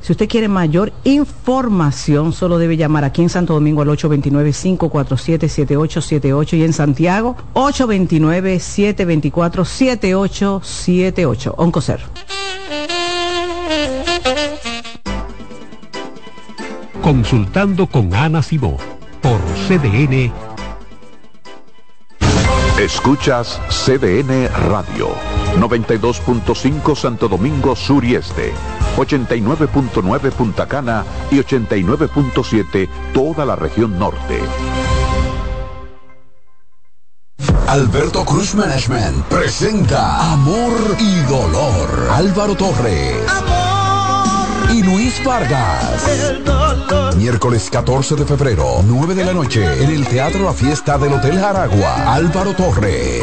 Si usted quiere mayor información, solo debe llamar aquí en Santo Domingo al 829-547-7878 y en Santiago 829-724-7878. Oncocer. Consultando con Ana Simó por CDN. Escuchas CDN Radio, 92.5 Santo Domingo Sur y Este, 89.9 Punta Cana y 89.7 toda la región norte. Alberto Cruz Management presenta Amor y Dolor. Álvaro Torres. Y Luis Vargas. Miércoles 14 de febrero, 9 de la noche, en el Teatro La Fiesta del Hotel Jaragua. Álvaro Torres.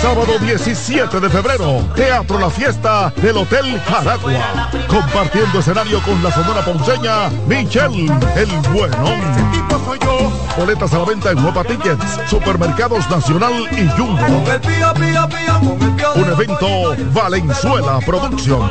Sábado 17 de febrero, Teatro La Fiesta del Hotel Jaragua. Compartiendo escenario con la Sonora Ponceña, Michelle El Buenón. Boletas a la venta en Nueva Tickets, Supermercados Nacional y Jumbo. Un evento Valenzuela Producción.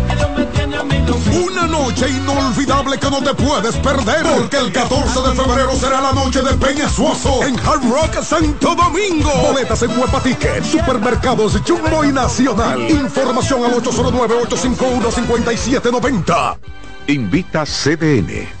Una noche inolvidable que no te puedes perder. Porque el 14 de febrero será la noche de Peña Suoso en Hard Rock Santo Domingo. Boletas en Huepa Ticket, Supermercados Jumbo y Nacional. Información al 809-851-5790. Invita CDN.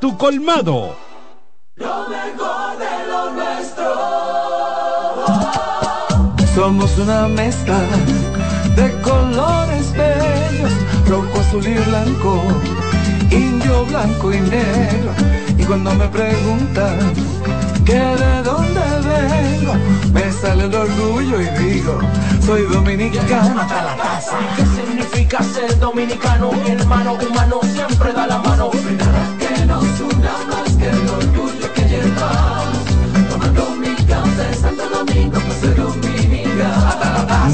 tu colmado. Lo mejor de lo nuestro. Somos una mezcla de colores bellos, rojo, azul y blanco, indio, blanco y negro. Y cuando me preguntan que de dónde vengo, me sale el orgullo y digo, soy dominicano hasta la casa. ¿Qué significa ser dominicano? Mi hermano humano siempre da la mano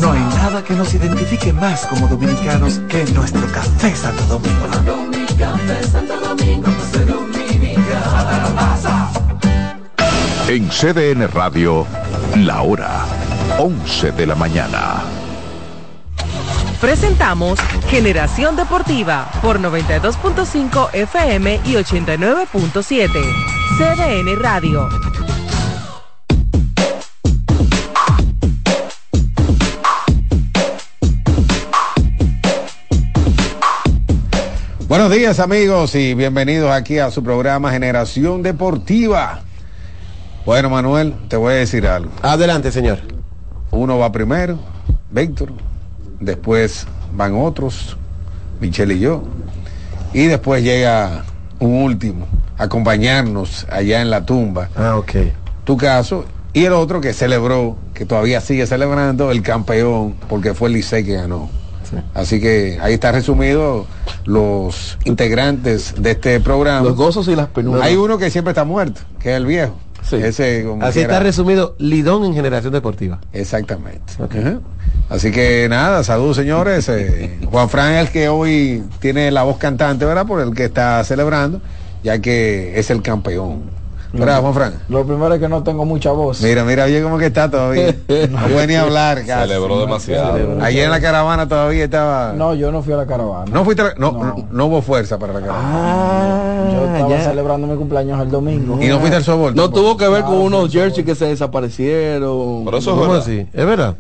No hay nada que nos identifique más como dominicanos que nuestro café Santo Domingo. En CDN Radio, la hora 11 de la mañana. Presentamos Generación Deportiva por 92.5 FM y 89.7. CDN Radio. Buenos días amigos y bienvenidos aquí a su programa Generación Deportiva. Bueno Manuel, te voy a decir algo. Adelante señor. Uno va primero, Víctor, después van otros, Michelle y yo, y después llega un último acompañarnos allá en la tumba. Ah, ok. Tu caso, y el otro que celebró, que todavía sigue celebrando, el campeón, porque fue el Licey que ganó. Así que ahí está resumido los integrantes de este programa. Los gozos y las penumbras. Hay uno que siempre está muerto, que es el viejo. Así está resumido Lidón en Generación Deportiva. Exactamente. Así que nada, saludos señores. Eh, Juan Fran es el que hoy tiene la voz cantante, ¿verdad? Por el que está celebrando, ya que es el campeón. ¿Verdad, Juan Fran? Lo primero es que no tengo mucha voz. Mira, mira, oye cómo que está todavía. [LAUGHS] No puede ni hablar. Celebró demasiado. Ayer en la caravana todavía estaba. No, yo no fui a la caravana. No fuiste, no, no, hubo fuerza para la caravana. Ah, yo estaba celebrando mi cumpleaños el domingo. Y no fuiste al sobor. No tuvo que ver con unos jerseys que se desaparecieron. Pero eso es así. Es verdad.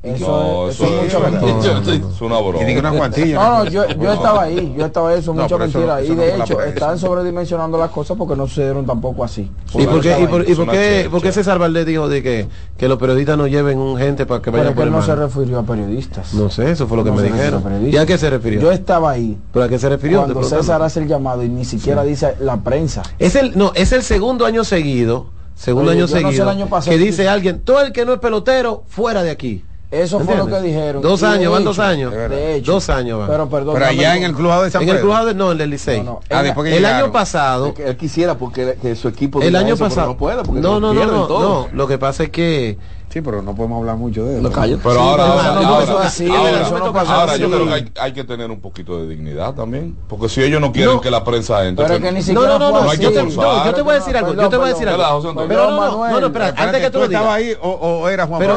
Eso, es, mucha mentira. Es una broma. Y una cuantilla. No, no, yo, yo estaba ahí, yo estaba ahí, eso es mucha mentira. y de hecho, están sobredimensionando las cosas porque no sucedieron tampoco así. ¿Y por qué, y por, y por qué, por qué César Valdés dijo de que, que los periodistas no lleven un gente para que vayan Pero él no se refirió a periodistas. No sé, eso fue lo que me dijeron. ¿Y a qué se refirió? Yo estaba ahí. ¿Pero a qué se refirió? Cuando César hace el llamado y ni siquiera dice la prensa. Es el, no, es el segundo año seguido, segundo año seguido, que dice alguien, todo el que no es pelotero, fuera de aquí. Eso fue lo que dijeron. Dos años, van dos años. De hecho, dos años van. Pero perdón. Pero allá en el club de San Pedro. En el club de, no, en el Licey. No, no. Ah, el año pasado. Él quisiera porque que su equipo. El año pasado. No puede porque no, no, no, no, no. Lo que pasa es que Sí, pero no podemos hablar mucho de eso. pero ahora, ahora, yo creo que hay, que tener un poquito de dignidad también. Porque si ellos no quieren que la prensa entre. Pero que, ni siquiera no, no, no, yo te, yo te voy a decir algo. yo te voy a decir algo. Pero no, no, no, espera, antes que tú lo digas. ¿Estaba ahí o era Juan Pero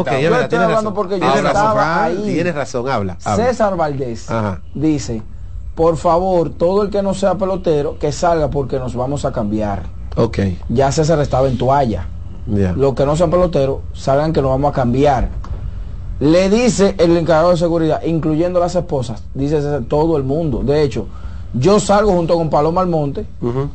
Ok, yo estoy hablando porque yo estaba ahí. Tienes razón, habla. César Valdés dice, por favor, todo el que no sea pelotero, que salga porque nos vamos a cambiar. Ok. Ya César estaba en toalla. Los que no sean peloteros, salgan que nos vamos a cambiar. Le dice el encargado de seguridad, incluyendo las esposas, dice todo el mundo. De hecho, yo salgo junto con Paloma Almonte,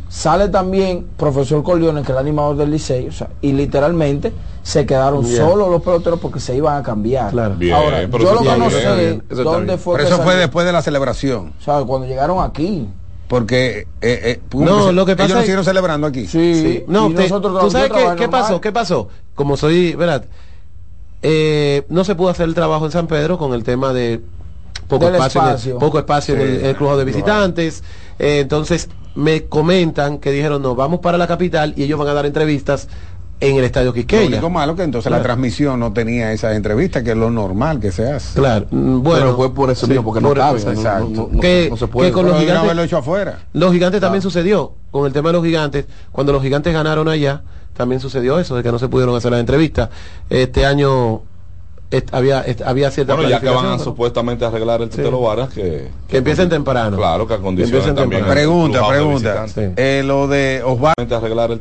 sale también profesor Corleone, que es el animador del liceo, y literalmente se quedaron solos los peloteros porque se iban a cambiar. Ahora, yo lo que no sé dónde fue. Pero eso fue después de la celebración. O sea, cuando llegaron aquí porque eh, eh, no, lo que pasa ellos siguieron celebrando aquí. Sí, no, tú sabes qué, qué pasó, qué pasó. Como soy, verdad, eh, no se pudo hacer el trabajo en San Pedro con el tema de poco Del espacio, en el- poco espacio en el, Sí. en el flujo de visitantes. Eh, entonces me comentan que dijeron, no, vamos para la capital y ellos van a dar entrevistas en el Estadio Lo Quisqueya. único malo que entonces la transmisión no tenía esas entrevistas, que es lo normal que se hace. Claro, mm, bueno, Pero fue por eso mismo, porque no cabe, exacto. no- no- no- que, no se puede. que con los gigantes, vez lo hecho afuera. Los gigantes también sucedió, con el tema de los gigantes, cuando los gigantes ganaron allá, también sucedió eso, de que no se pudieron hacer las entrevistas. Este año est- había, est- había cierta Bueno, ya que van a supuestamente a arreglar el Tetelo Varas, que, que empiecen temprano. claro, que acondicionen empiecen también. temprano. Pregunta, pregunta. Eh, lo de Osvaldo. arreglar el